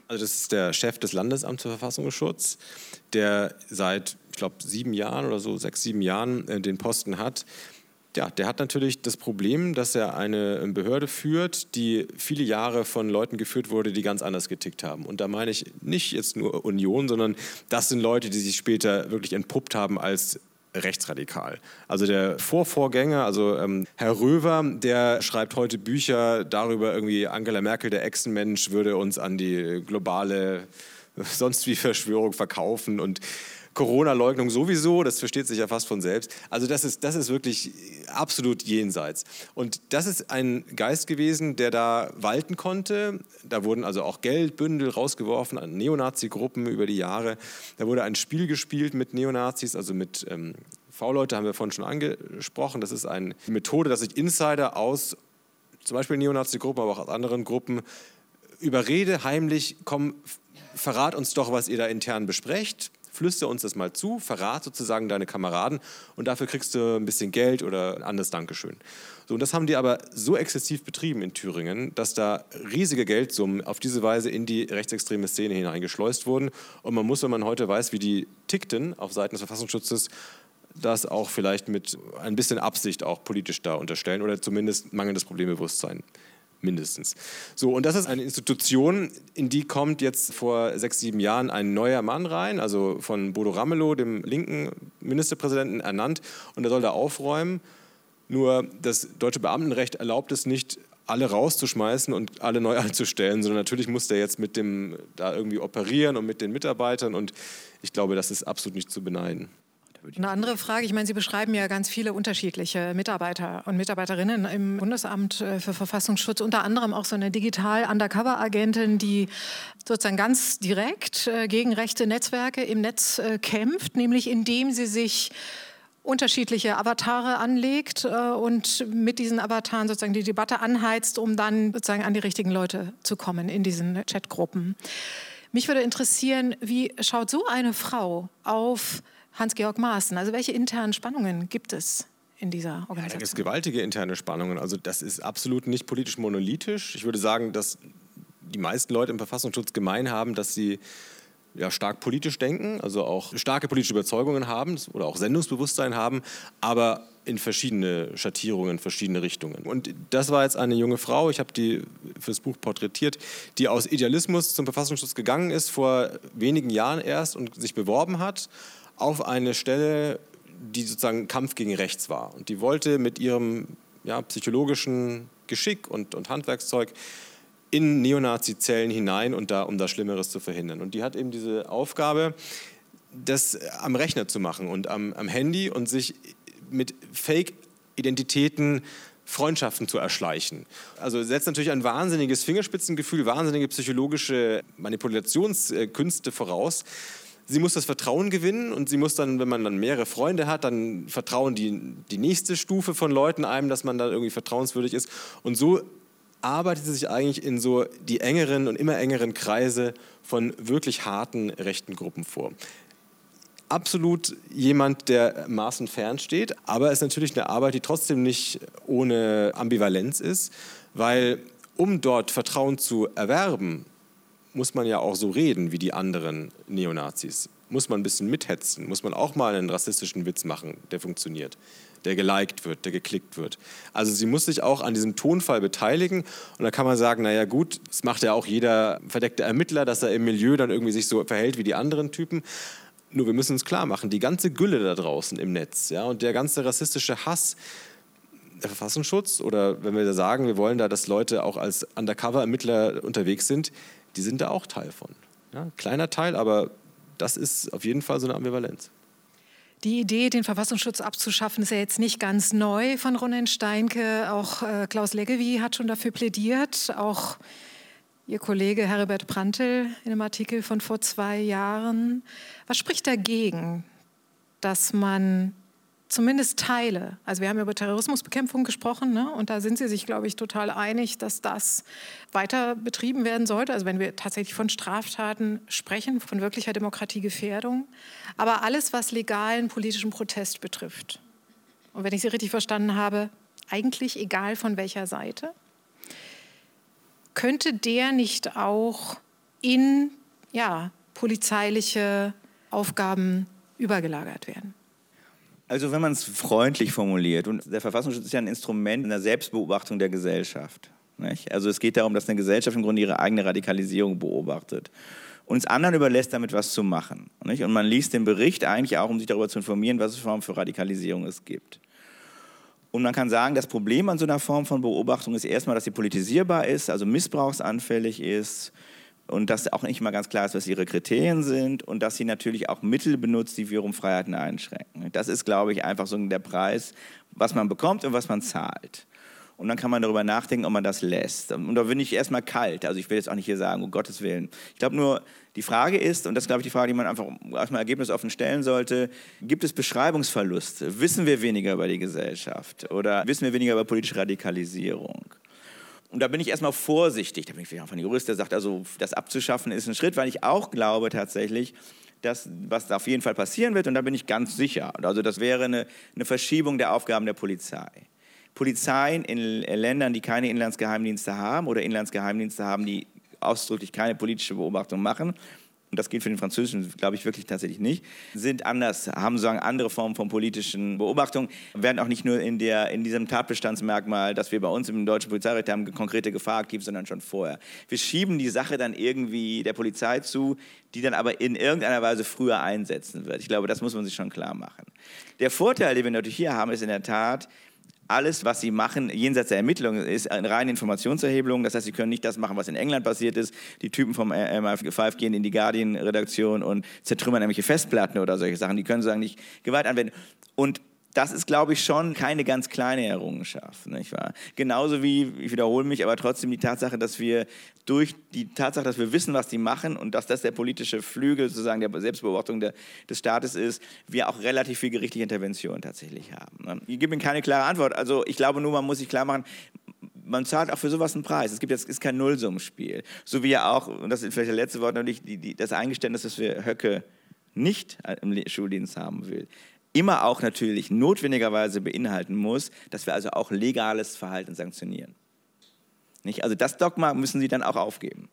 Also das ist der Chef des Landesamts für Verfassungsschutz, der seit, ich glaube, sieben Jahren oder so, sechs, sieben Jahren äh, den Posten hat. Ja, der hat natürlich das Problem, dass er eine Behörde führt, die viele Jahre von Leuten geführt wurde, die ganz anders getickt haben. Und da meine ich nicht jetzt nur Union, sondern das sind Leute, die sich später wirklich entpuppt haben als rechtsradikal. Also der Vorvorgänger, also ähm, Herr Röver, der schreibt heute Bücher darüber, irgendwie Angela Merkel, der Echsenmensch, würde uns an die globale sonst wie Verschwörung verkaufen und Corona-Leugnung sowieso, das versteht sich ja fast von selbst. Also das ist, das ist wirklich absolut jenseits. Und das ist ein Geist gewesen, der da walten konnte. Da wurden also auch Geldbündel rausgeworfen an Neonazi-Gruppen über die Jahre. Da wurde ein Spiel gespielt mit Neonazis, also mit ähm, V-Leute haben wir vorhin schon angesprochen. Das ist eine Methode, dass sich Insider aus zum Beispiel Neonazi-Gruppen, aber auch aus anderen Gruppen überrede heimlich, komm, verrat uns doch, was ihr da intern besprecht flüster uns das mal zu, verrat sozusagen deine Kameraden und dafür kriegst du ein bisschen Geld oder ein anderes Dankeschön. So, und das haben die aber so exzessiv betrieben in Thüringen, dass da riesige Geldsummen auf diese Weise in die rechtsextreme Szene hineingeschleust wurden. Und man muss, wenn man heute weiß, wie die tickten auf Seiten des Verfassungsschutzes, das auch vielleicht mit ein bisschen Absicht auch politisch da unterstellen oder zumindest mangelndes Problembewusstsein mindestens. So, und das ist eine Institution, in die kommt jetzt vor sechs, sieben Jahren ein neuer Mann rein, also von Bodo Ramelow, dem linken Ministerpräsidenten, ernannt, und er soll da aufräumen. Nur das deutsche Beamtenrecht erlaubt es nicht, alle rauszuschmeißen und alle neu einzustellen, sondern natürlich muss der jetzt mit dem da irgendwie operieren und mit den Mitarbeitern und ich glaube, das ist absolut nicht zu beneiden. Eine andere Frage, ich meine, Sie beschreiben ja ganz viele unterschiedliche Mitarbeiter und Mitarbeiterinnen im Bundesamt äh, für Verfassungsschutz, unter anderem auch so eine digital-Undercover-Agentin, die sozusagen ganz direkt äh, gegen rechte Netzwerke im Netz äh, kämpft, nämlich indem sie sich unterschiedliche Avatare anlegt und mit diesen Avataren sozusagen die Debatte anheizt, um dann sozusagen an die richtigen Leute zu kommen in diesen Chatgruppen. Mich würde interessieren, wie schaut so eine Frau auf Hans-Georg Maaßen. Also welche internen Spannungen gibt es? in dieser Organisation? Ja, da gibt es gewaltige interne Spannungen. Also das ist absolut nicht politisch monolithisch. Ich würde sagen, dass die meisten Leute im Verfassungsschutz gemein haben, dass sie ja, stark politisch denken, also auch starke politische Überzeugungen haben oder auch Sendungsbewusstsein haben, aber in verschiedene Schattierungen, verschiedene Richtungen. Und das war jetzt eine junge Frau, ich habe die fürs Buch porträtiert, die aus Idealismus zum Verfassungsschutz gegangen ist, vor wenigen Jahren erst und sich beworben hat auf eine Stelle, die sozusagen Kampf gegen rechts war. Und die wollte mit ihrem ja, psychologischen Geschick und, und Handwerkszeug in Neonazi-Zellen hinein, und da, um da Schlimmeres zu verhindern. Und die hat eben diese Aufgabe, das am Rechner zu machen und am, am Handy und sich mit Fake-Identitäten Freundschaften zu erschleichen. Also setzt natürlich ein wahnsinniges Fingerspitzengefühl, wahnsinnige psychologische Manipulationskünste voraus sie muss das Vertrauen gewinnen und sie muss dann, wenn man dann mehrere Freunde hat, dann vertrauen die, die nächste Stufe von Leuten einem, dass man da irgendwie vertrauenswürdig ist. Und so arbeitet sie sich eigentlich in so die engeren und immer engeren Kreise von wirklich harten rechten Gruppen vor. Absolut jemand, der Maßen fernsteht, aber es ist natürlich eine Arbeit, die trotzdem nicht ohne Ambivalenz ist, weil um dort Vertrauen zu erwerben, muss man ja auch so reden wie die anderen Neonazis. Muss man ein bisschen mithetzen, muss man auch mal einen rassistischen Witz machen, der funktioniert, der geliked wird, der geklickt wird. Also sie muss sich auch an diesem Tonfall beteiligen und da kann man sagen, naja gut, das macht ja auch jeder verdeckte Ermittler, dass er im Milieu dann irgendwie sich so verhält wie die anderen Typen. Nur wir müssen uns klar machen, die ganze Gülle da draußen im Netz ja, und der ganze rassistische Hass, der Verfassungsschutz oder wenn wir da sagen, wir wollen da, dass Leute auch als Undercover-Ermittler unterwegs sind, die sind da auch Teil von. Ja, kleiner Teil, aber das ist auf jeden Fall so eine Ambivalenz. Die Idee, den Verfassungsschutz abzuschaffen, ist ja jetzt nicht ganz neu von Ronen Steinke. Auch äh, Klaus Leggevi hat schon dafür plädiert. Auch Ihr Kollege Herbert Prantl in einem Artikel von vor zwei Jahren. Was spricht dagegen, dass man zumindest Teile, also wir haben über Terrorismusbekämpfung gesprochen ne? und da sind Sie sich, glaube ich, total einig, dass das weiter betrieben werden sollte. Also wenn wir tatsächlich von Straftaten sprechen, von wirklicher Demokratiegefährdung, aber alles, was legalen politischen Protest betrifft. Und wenn ich Sie richtig verstanden habe, eigentlich egal von welcher Seite, könnte der nicht auch in ja, polizeiliche Aufgaben übergelagert werden? Also wenn man es freundlich formuliert, und der Verfassungsschutz ist ja ein Instrument in der Selbstbeobachtung der Gesellschaft. Nicht? Also es geht darum, dass eine Gesellschaft im Grunde ihre eigene Radikalisierung beobachtet und es anderen überlässt, damit was zu machen. Nicht? Und man liest den Bericht eigentlich auch, um sich darüber zu informieren, was es Formen für Radikalisierung es gibt. Und man kann sagen, das Problem an so einer Form von Beobachtung ist erstmal, dass sie politisierbar ist, also missbrauchsanfällig ist, und dass auch nicht mal ganz klar ist, was ihre Kriterien sind und dass sie natürlich auch Mittel benutzt, die wiederum Freiheiten einschränken. Das ist, glaube ich, einfach so der Preis, was man bekommt und was man zahlt. Und dann kann man darüber nachdenken, ob man das lässt. Und da bin ich erstmal kalt. Also ich will jetzt auch nicht hier sagen, um Gottes Willen. Ich glaube nur, die Frage ist, und das ist, glaube ich, die Frage, die man einfach erstmal ergebnisoffen stellen sollte, gibt es Beschreibungsverluste? Wissen wir weniger über die Gesellschaft? Oder wissen wir weniger über politische Radikalisierung? Und da bin ich erstmal vorsichtig. Da bin ich einfach ein Jurist, der sagt, also das abzuschaffen ist ein Schritt, weil ich auch glaube tatsächlich, dass, was auf jeden Fall passieren wird und da bin ich ganz sicher. Also das wäre eine, eine Verschiebung der Aufgaben der Polizei. Polizeien in Ländern, die keine Inlandsgeheimdienste haben oder Inlandsgeheimdienste haben, die ausdrücklich keine politische Beobachtung machen, und das gilt für den Französischen, glaube ich, wirklich tatsächlich nicht, sind anders, haben sozusagen andere Formen von politischen Beobachtungen, werden auch nicht nur in, der, in diesem Tatbestandsmerkmal, das wir bei uns im deutschen Polizeirecht haben, konkrete Gefahr aktiv, sondern schon vorher. Wir schieben die Sache dann irgendwie der Polizei zu, die dann aber in irgendeiner Weise früher einsetzen wird. Ich glaube, das muss man sich schon klar machen. Der Vorteil, den wir natürlich hier haben, ist in der Tat, alles, was sie machen, jenseits der Ermittlungen, ist eine reine Informationserhebung. Das heißt, sie können nicht das machen, was in England passiert ist. Die Typen vom MI5 gehen in die Guardian-Redaktion und zertrümmern irgendwelche Festplatten oder solche Sachen. Die können sozusagen nicht Gewalt anwenden. Und das ist, glaube ich, schon keine ganz kleine Errungenschaft. Nicht wahr? Genauso wie, ich wiederhole mich, aber trotzdem die Tatsache, dass wir durch die Tatsache, dass wir wissen, was die machen und dass das der politische Flügel sozusagen der Selbstbeobachtung der, des Staates ist, wir auch relativ viel gerichtliche Intervention tatsächlich haben. Ne? Ich gebe Ihnen keine klare Antwort. Also ich glaube nur, man muss sich klar machen, man zahlt auch für sowas einen Preis. Es gibt jetzt ist kein Nullsummenspiel. So wie ja auch, und das ist vielleicht das letzte Wort, natürlich die, die, das Eingeständnis, dass wir Höcke nicht im Schuldienst haben will immer auch natürlich notwendigerweise beinhalten muss, dass wir also auch legales Verhalten sanktionieren. Nicht? Also das Dogma müssen Sie dann auch aufgeben.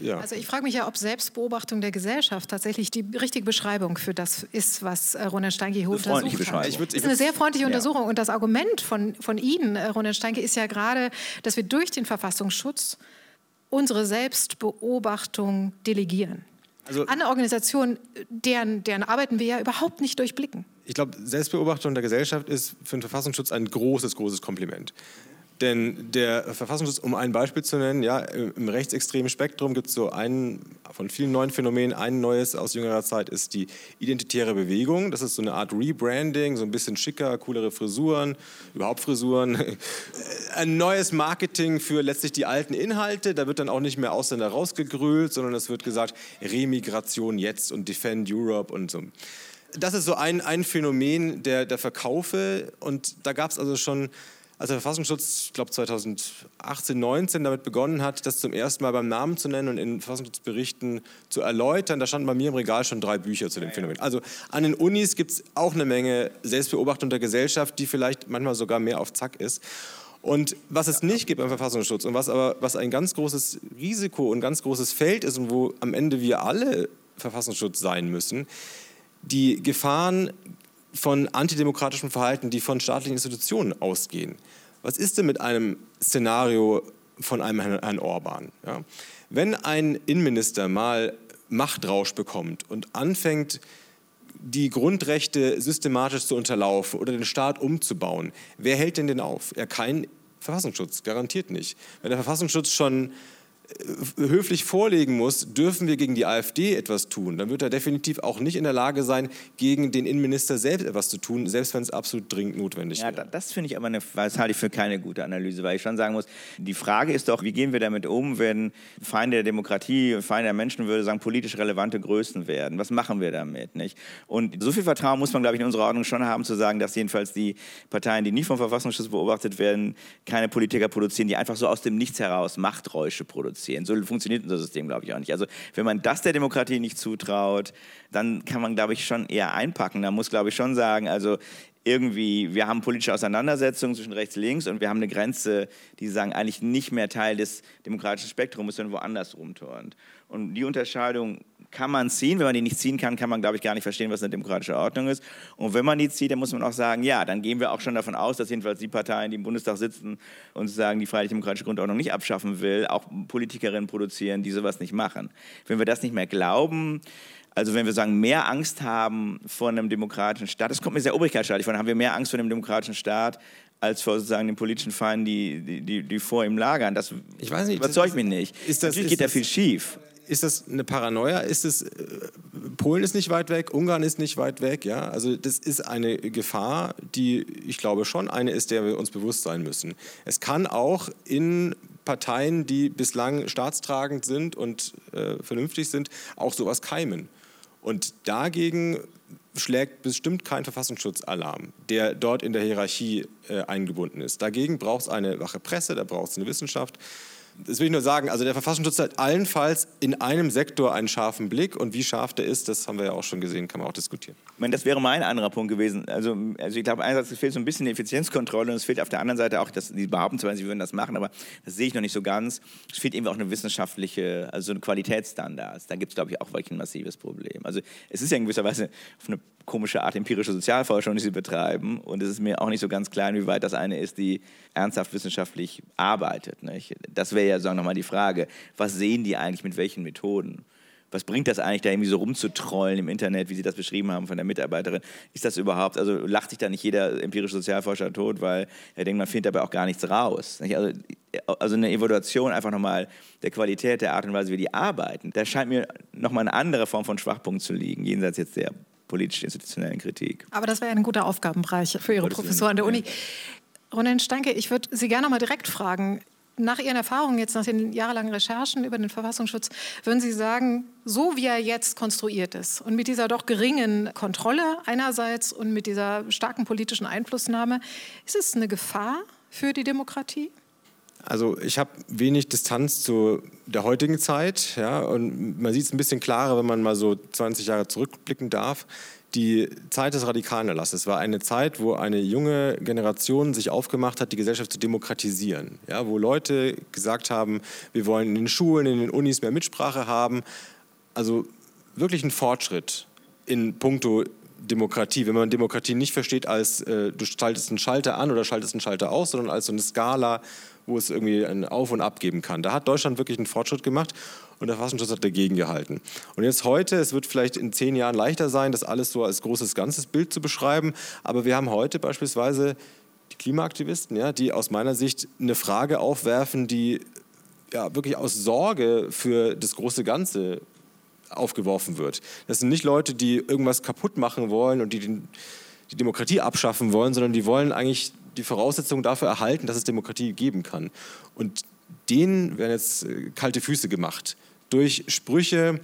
Ja. Also ich frage mich ja, ob Selbstbeobachtung der Gesellschaft tatsächlich die richtige Beschreibung für das ist, was äh, Ronen Steinke hier untersucht hat. Das ist eine sehr freundliche Untersuchung ja. und das Argument von, von Ihnen, äh, Ronen Steinke, ist ja gerade, dass wir durch den Verfassungsschutz unsere Selbstbeobachtung delegieren also, an Organisationen, deren, deren Arbeiten wir ja überhaupt nicht durchblicken. Ich glaube, Selbstbeobachtung der Gesellschaft ist für den Verfassungsschutz ein großes, großes Kompliment. Denn der Verfassungsschutz, um ein Beispiel zu nennen, ja, im rechtsextremen Spektrum gibt es so einen von vielen neuen Phänomenen. Ein neues aus jüngerer Zeit ist die identitäre Bewegung. Das ist so eine Art Rebranding, so ein bisschen schicker, coolere Frisuren, überhaupt Frisuren. Ein neues Marketing für letztlich die alten Inhalte. Da wird dann auch nicht mehr Ausländer rausgegrölt, sondern es wird gesagt, Remigration jetzt und Defend Europe und so. Das ist so ein, ein Phänomen der, der Verkaufe. Und da gab es also schon als der Verfassungsschutz, ich glaube 2018, 19 damit begonnen hat, das zum ersten Mal beim Namen zu nennen und in Verfassungsschutzberichten zu erläutern, da standen bei mir im Regal schon drei Bücher zu dem Phänomen. Also an den Unis gibt es auch eine Menge Selbstbeobachtung der Gesellschaft, die vielleicht manchmal sogar mehr auf Zack ist. Und was es nicht gibt beim Verfassungsschutz und was aber was ein ganz großes Risiko und ganz großes Feld ist und wo am Ende wir alle Verfassungsschutz sein müssen, die Gefahren von antidemokratischem Verhalten, die von staatlichen Institutionen ausgehen. Was ist denn mit einem Szenario von einem Herrn Orban? Ja? Wenn ein Innenminister mal Machtrausch bekommt und anfängt, die Grundrechte systematisch zu unterlaufen oder den Staat umzubauen, wer hält denn den auf? Ja, kein Verfassungsschutz, garantiert nicht. Wenn der Verfassungsschutz schon höflich vorlegen muss, dürfen wir gegen die AfD etwas tun, dann wird er definitiv auch nicht in der Lage sein, gegen den Innenminister selbst etwas zu tun, selbst wenn es absolut dringend notwendig ja, wäre. Das finde ich aber eine, das halte ich für keine gute Analyse, weil ich schon sagen muss, die Frage ist doch, wie gehen wir damit um, wenn Feinde der Demokratie, Feinde der Menschenwürde sagen, politisch relevante Größen werden? Was machen wir damit? Nicht? Und so viel Vertrauen muss man, glaube ich, in unserer Ordnung schon haben, zu sagen, dass jedenfalls die Parteien, die nicht vom Verfassungsschutz beobachtet werden, keine Politiker produzieren, die einfach so aus dem Nichts heraus Machträusche produzieren produzieren. So funktioniert unser System, glaube ich, auch nicht. Also wenn man das der Demokratie nicht zutraut, dann kann man, glaube ich, schon eher einpacken. Da muss, glaube ich, schon sagen, also irgendwie, wir haben politische Auseinandersetzungen zwischen rechts und links und wir haben eine Grenze, die sagen, eigentlich nicht mehr Teil des demokratischen Spektrums, sondern woanders rumturnt. Und die Unterscheidung kann man ziehen. Wenn man die nicht ziehen kann, kann man, glaube ich, gar nicht verstehen, was eine demokratische Ordnung ist. Und wenn man die zieht, dann muss man auch sagen, ja, dann gehen wir auch schon davon aus, dass jedenfalls die Parteien, die im Bundestag sitzen und sagen, die freiheitlich-demokratische Grundordnung nicht abschaffen will, auch Politikerinnen produzieren, die sowas nicht machen. Wenn wir das nicht mehr glauben, also wenn wir sagen, mehr Angst haben vor einem demokratischen Staat, das kommt mir sehr obrigkeitsstaatlich vor, dann haben wir mehr Angst vor einem demokratischen Staat als vor sozusagen den politischen Feinden, die, die, die vor ihm lagern. Das ich weiß nicht, überzeugt mich nicht. Ist das, Natürlich geht da viel schief ist das eine Paranoia? Ist es, äh, Polen ist nicht weit weg, Ungarn ist nicht weit weg, ja? Also das ist eine Gefahr, die ich glaube schon eine ist, der wir uns bewusst sein müssen. Es kann auch in Parteien, die bislang staatstragend sind und äh, vernünftig sind, auch sowas keimen. Und dagegen schlägt bestimmt kein Verfassungsschutzalarm, der dort in der Hierarchie äh, eingebunden ist. Dagegen braucht es eine wache Presse, da braucht es eine Wissenschaft, das will ich nur sagen, also der Verfassungsschutz hat allenfalls in einem Sektor einen scharfen Blick und wie scharf der ist, das haben wir ja auch schon gesehen, kann man auch diskutieren. Ich meine, das wäre mein anderer Punkt gewesen. Also, also ich glaube, einerseits fehlt so ein bisschen die Effizienzkontrolle und es fehlt auf der anderen Seite auch, dass die behaupten zwar, sie würden das machen, aber das sehe ich noch nicht so ganz. Es fehlt eben auch eine wissenschaftliche, also eine Qualitätsstandards. Da gibt es, glaube ich, auch wirklich ein massives Problem. Also es ist ja in gewisser Weise auf eine komische Art empirische Sozialforschung, die sie betreiben und es ist mir auch nicht so ganz klar, wie weit das eine ist, die ernsthaft wissenschaftlich arbeitet. Nicht? Das wäre ja, sagen wir mal, die Frage, was sehen die eigentlich mit welchen Methoden? was bringt das eigentlich, da irgendwie so rumzutrollen im Internet, wie Sie das beschrieben haben von der Mitarbeiterin? Ist das überhaupt, also lacht sich da nicht jeder empirische Sozialforscher tot, weil er denkt, man findet dabei auch gar nichts raus. Also, also eine Evaluation einfach nochmal der Qualität, der Art und Weise, wie die arbeiten, da scheint mir nochmal eine andere Form von Schwachpunkt zu liegen, jenseits jetzt der politisch-institutionellen Kritik. Aber das wäre ein guter Aufgabenbereich für Ihre Professor an der Uni. Ronen Stanke, ich würde Sie gerne mal direkt fragen nach Ihren Erfahrungen jetzt, nach den jahrelangen Recherchen über den Verfassungsschutz, würden Sie sagen, so wie er jetzt konstruiert ist und mit dieser doch geringen Kontrolle einerseits und mit dieser starken politischen Einflussnahme, ist es eine Gefahr für die Demokratie? Also ich habe wenig Distanz zu der heutigen Zeit, ja, und man sieht es ein bisschen klarer, wenn man mal so 20 Jahre zurückblicken darf die Zeit des radikalen Erlasses war eine Zeit, wo eine junge Generation sich aufgemacht hat, die Gesellschaft zu demokratisieren. Ja, wo Leute gesagt haben, wir wollen in den Schulen, in den Unis mehr Mitsprache haben. Also wirklich ein Fortschritt in puncto Demokratie. Wenn man Demokratie nicht versteht als äh, du schaltest einen Schalter an oder schaltest einen Schalter aus, sondern als so eine Skala, wo es irgendwie ein Auf und Ab geben kann. Da hat Deutschland wirklich einen Fortschritt gemacht und der Verfassungsschutz hat dagegen gehalten. Und jetzt heute, es wird vielleicht in zehn Jahren leichter sein, das alles so als großes ganzes Bild zu beschreiben, aber wir haben heute beispielsweise die Klimaaktivisten, ja, die aus meiner Sicht eine Frage aufwerfen, die ja, wirklich aus Sorge für das große Ganze aufgeworfen wird. Das sind nicht Leute, die irgendwas kaputt machen wollen und die den, die Demokratie abschaffen wollen, sondern die wollen eigentlich die Voraussetzungen dafür erhalten, dass es Demokratie geben kann. Und denen werden jetzt äh, kalte Füße gemacht durch Sprüche.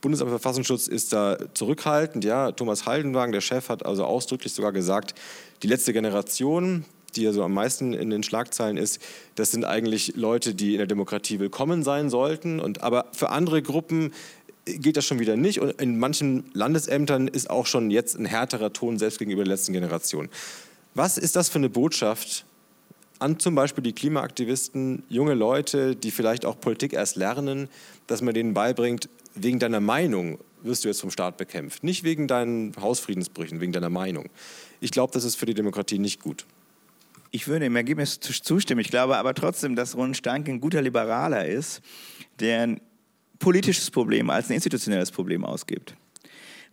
Bundesamt für Verfassungsschutz ist da zurückhaltend. Ja, Thomas Haldenwagen, der Chef, hat also ausdrücklich sogar gesagt, die letzte Generation, die ja so am meisten in den Schlagzeilen ist, das sind eigentlich Leute, die in der Demokratie willkommen sein sollten. Und, aber für andere Gruppen geht das schon wieder nicht. Und in manchen Landesämtern ist auch schon jetzt ein härterer Ton, selbst gegenüber der letzten Generation. Was ist das für eine Botschaft an zum Beispiel die Klimaaktivisten, junge Leute, die vielleicht auch Politik erst lernen, dass man denen beibringt, wegen deiner Meinung wirst du jetzt vom Staat bekämpft, nicht wegen deinen Hausfriedensbrüchen, wegen deiner Meinung. Ich glaube, das ist für die Demokratie nicht gut. Ich würde im Ergebnis zustimmen. Ich glaube aber trotzdem, dass Ron Stank ein guter Liberaler ist, der ein politisches Problem als ein institutionelles Problem ausgibt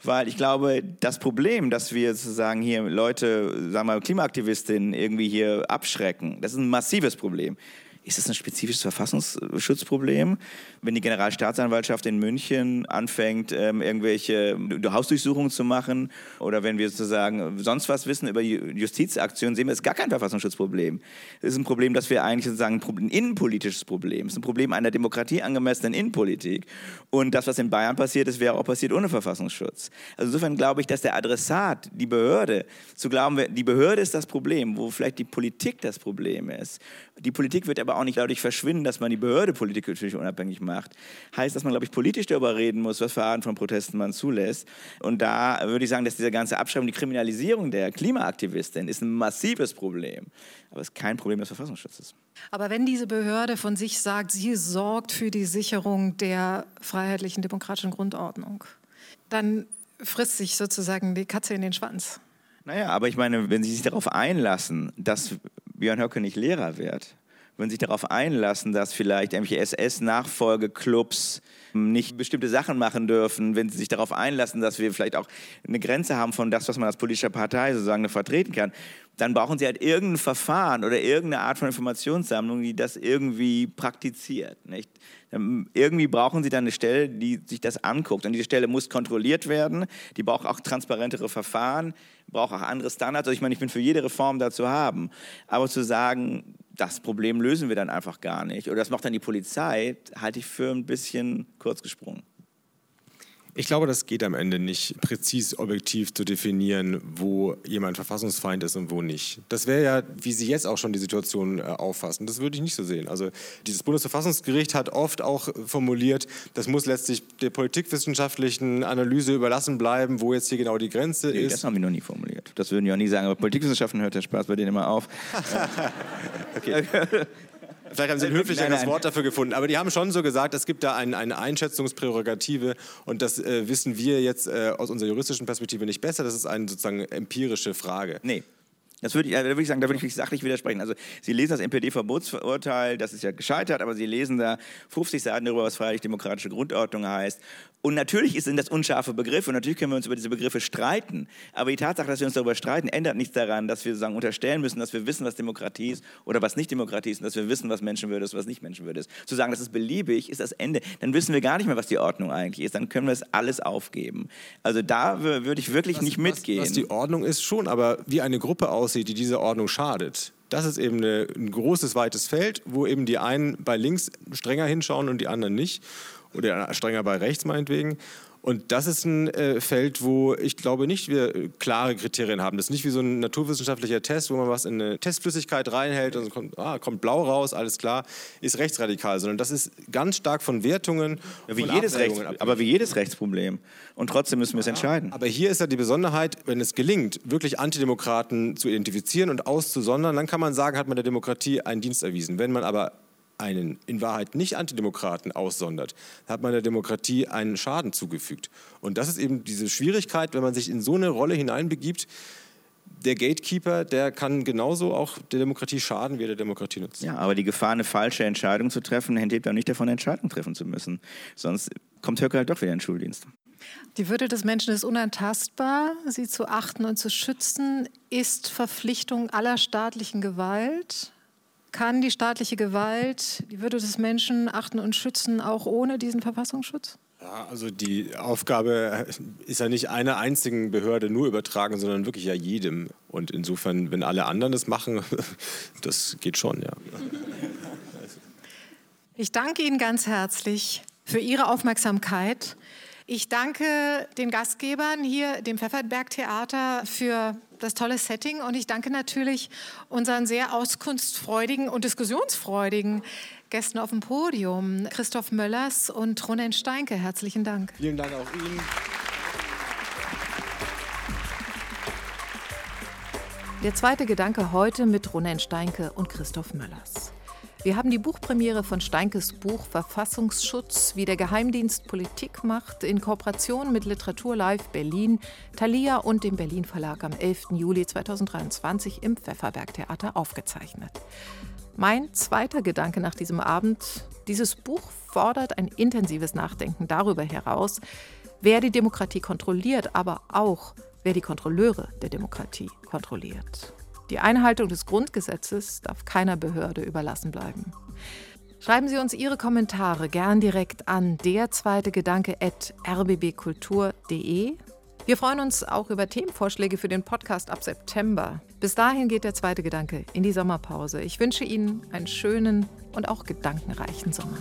weil ich glaube, das Problem, dass wir sozusagen hier Leute, sagen wir Klimaaktivistinnen irgendwie hier abschrecken, das ist ein massives Problem. Ist das ein spezifisches Verfassungsschutzproblem? Wenn die Generalstaatsanwaltschaft in München anfängt, ähm, irgendwelche Hausdurchsuchungen zu machen oder wenn wir sozusagen sonst was wissen über Justizaktionen, sehen wir, es gar kein Verfassungsschutzproblem. Es ist ein Problem, dass wir eigentlich sozusagen ein innenpolitisches Problem. Es ist ein Problem einer Demokratie angemessenen Innenpolitik. Und das, was in Bayern passiert ist, wäre auch passiert ohne Verfassungsschutz. Also insofern glaube ich, dass der Adressat, die Behörde, zu glauben, die Behörde ist das Problem, wo vielleicht die Politik das Problem ist. Die Politik wird aber auch nicht dadurch verschwinden, dass man die Behörde politisch unabhängig macht. Heißt, dass man, glaube ich, politisch darüber reden muss, was für Arten von Protesten man zulässt. Und da würde ich sagen, dass diese ganze Abschreibung, die Kriminalisierung der Klimaaktivistin ist ein massives Problem. Aber es ist kein Problem des Verfassungsschutzes. Aber wenn diese Behörde von sich sagt, sie sorgt für die Sicherung der freiheitlichen demokratischen Grundordnung, dann frisst sich sozusagen die Katze in den Schwanz. Naja, aber ich meine, wenn Sie sich darauf einlassen, dass Björn Höcke nicht Lehrer wird, würden sich darauf einlassen, dass vielleicht irgendwelche SS-Nachfolgeclubs nicht bestimmte Sachen machen dürfen, wenn sie sich darauf einlassen, dass wir vielleicht auch eine Grenze haben von das, was man als politische Partei sozusagen vertreten kann, dann brauchen sie halt irgendein Verfahren oder irgendeine Art von Informationssammlung, die das irgendwie praktiziert. Nicht? Irgendwie brauchen sie dann eine Stelle, die sich das anguckt. Und diese Stelle muss kontrolliert werden, die braucht auch transparentere Verfahren, braucht auch andere Standards. Also ich meine, ich bin für jede Reform da zu haben. Aber zu sagen, das Problem lösen wir dann einfach gar nicht oder das macht dann die Polizei, halte ich für ein bisschen kurz gesprungen. Ich glaube, das geht am Ende nicht präzis objektiv zu definieren, wo jemand Verfassungsfeind ist und wo nicht. Das wäre ja, wie Sie jetzt auch schon die Situation äh, auffassen. Das würde ich nicht so sehen. Also dieses Bundesverfassungsgericht hat oft auch formuliert, das muss letztlich der politikwissenschaftlichen Analyse überlassen bleiben, wo jetzt hier genau die Grenze nee, ist. Das haben wir noch nie formuliert. Das würden wir auch nie sagen. Aber Politikwissenschaften hört der Spaß bei denen immer auf. okay. Vielleicht haben Sie ein höflicheres Wort dafür gefunden. Aber die haben schon so gesagt, es gibt da ein, eine Einschätzungsprärogative und das äh, wissen wir jetzt äh, aus unserer juristischen Perspektive nicht besser. Das ist eine sozusagen empirische Frage. Nee, das würde ich, da würde ich sagen, da würde ich sachlich widersprechen. Also Sie lesen das NPD-Verbotsurteil, das ist ja gescheitert, aber Sie lesen da 50 Seiten darüber, was freiheitlich-demokratische Grundordnung heißt. Und natürlich sind das unscharfe Begriffe und natürlich können wir uns über diese Begriffe streiten. Aber die Tatsache, dass wir uns darüber streiten, ändert nichts daran, dass wir sozusagen unterstellen müssen, dass wir wissen, was Demokratie ist oder was nicht Demokratie ist und dass wir wissen, was Menschenwürde ist was nicht Menschenwürde ist. Zu sagen, das ist beliebig, ist das Ende. Dann wissen wir gar nicht mehr, was die Ordnung eigentlich ist. Dann können wir es alles aufgeben. Also da würde ich wirklich was, nicht mitgehen. Was, was die Ordnung ist schon, aber wie eine Gruppe aussieht, die dieser Ordnung schadet. Das ist eben eine, ein großes, weites Feld, wo eben die einen bei links strenger hinschauen und die anderen nicht oder strenger bei rechts meinetwegen. Und das ist ein äh, Feld, wo ich glaube nicht wir äh, klare Kriterien haben. Das ist nicht wie so ein naturwissenschaftlicher Test, wo man was in eine Testflüssigkeit reinhält und kommt, ah, kommt blau raus, alles klar, ist rechtsradikal, sondern das ist ganz stark von Wertungen. Ja, wie von jedes Rechts, aber wie jedes Rechtsproblem. Und trotzdem müssen wir es ja, entscheiden. Aber hier ist ja die Besonderheit, wenn es gelingt, wirklich Antidemokraten zu identifizieren und auszusondern, dann kann man sagen, hat man der Demokratie einen Dienst erwiesen. Wenn man aber einen in Wahrheit nicht Antidemokraten aussondert, hat man der Demokratie einen Schaden zugefügt. Und das ist eben diese Schwierigkeit, wenn man sich in so eine Rolle hineinbegibt. Der Gatekeeper, der kann genauso auch der Demokratie schaden, wie er der Demokratie nutzt. Ja, aber die Gefahr, eine falsche Entscheidung zu treffen, enthebt auch nicht davon, Entscheidungen treffen zu müssen. Sonst kommt Höcke halt doch wieder in den Schuldienst. Die Würde des Menschen ist unantastbar. Sie zu achten und zu schützen ist Verpflichtung aller staatlichen Gewalt kann die staatliche Gewalt die Würde des Menschen achten und schützen, auch ohne diesen Verfassungsschutz? Ja, also die Aufgabe ist ja nicht einer einzigen Behörde nur übertragen, sondern wirklich ja jedem. Und insofern, wenn alle anderen das machen, das geht schon, ja. Ich danke Ihnen ganz herzlich für Ihre Aufmerksamkeit. Ich danke den Gastgebern hier, dem Pfefferberg Theater, für das tolle Setting und ich danke natürlich unseren sehr auskunftsfreudigen und diskussionsfreudigen Gästen auf dem Podium, Christoph Möllers und Ronen Steinke. Herzlichen Dank. Vielen Dank auch Ihnen. Der zweite Gedanke heute mit Ronen Steinke und Christoph Möllers. Wir haben die Buchpremiere von Steinkes Buch Verfassungsschutz, wie der Geheimdienst Politik macht, in Kooperation mit Literatur Live Berlin, Thalia und dem Berlin Verlag am 11. Juli 2023 im Pfefferberg Theater aufgezeichnet. Mein zweiter Gedanke nach diesem Abend, dieses Buch fordert ein intensives Nachdenken darüber heraus, wer die Demokratie kontrolliert, aber auch wer die Kontrolleure der Demokratie kontrolliert. Die Einhaltung des Grundgesetzes darf keiner Behörde überlassen bleiben. Schreiben Sie uns Ihre Kommentare gern direkt an der zweite Gedanke at rbbkultur.de. Wir freuen uns auch über Themenvorschläge für den Podcast ab September. Bis dahin geht der zweite Gedanke in die Sommerpause. Ich wünsche Ihnen einen schönen und auch gedankenreichen Sommer.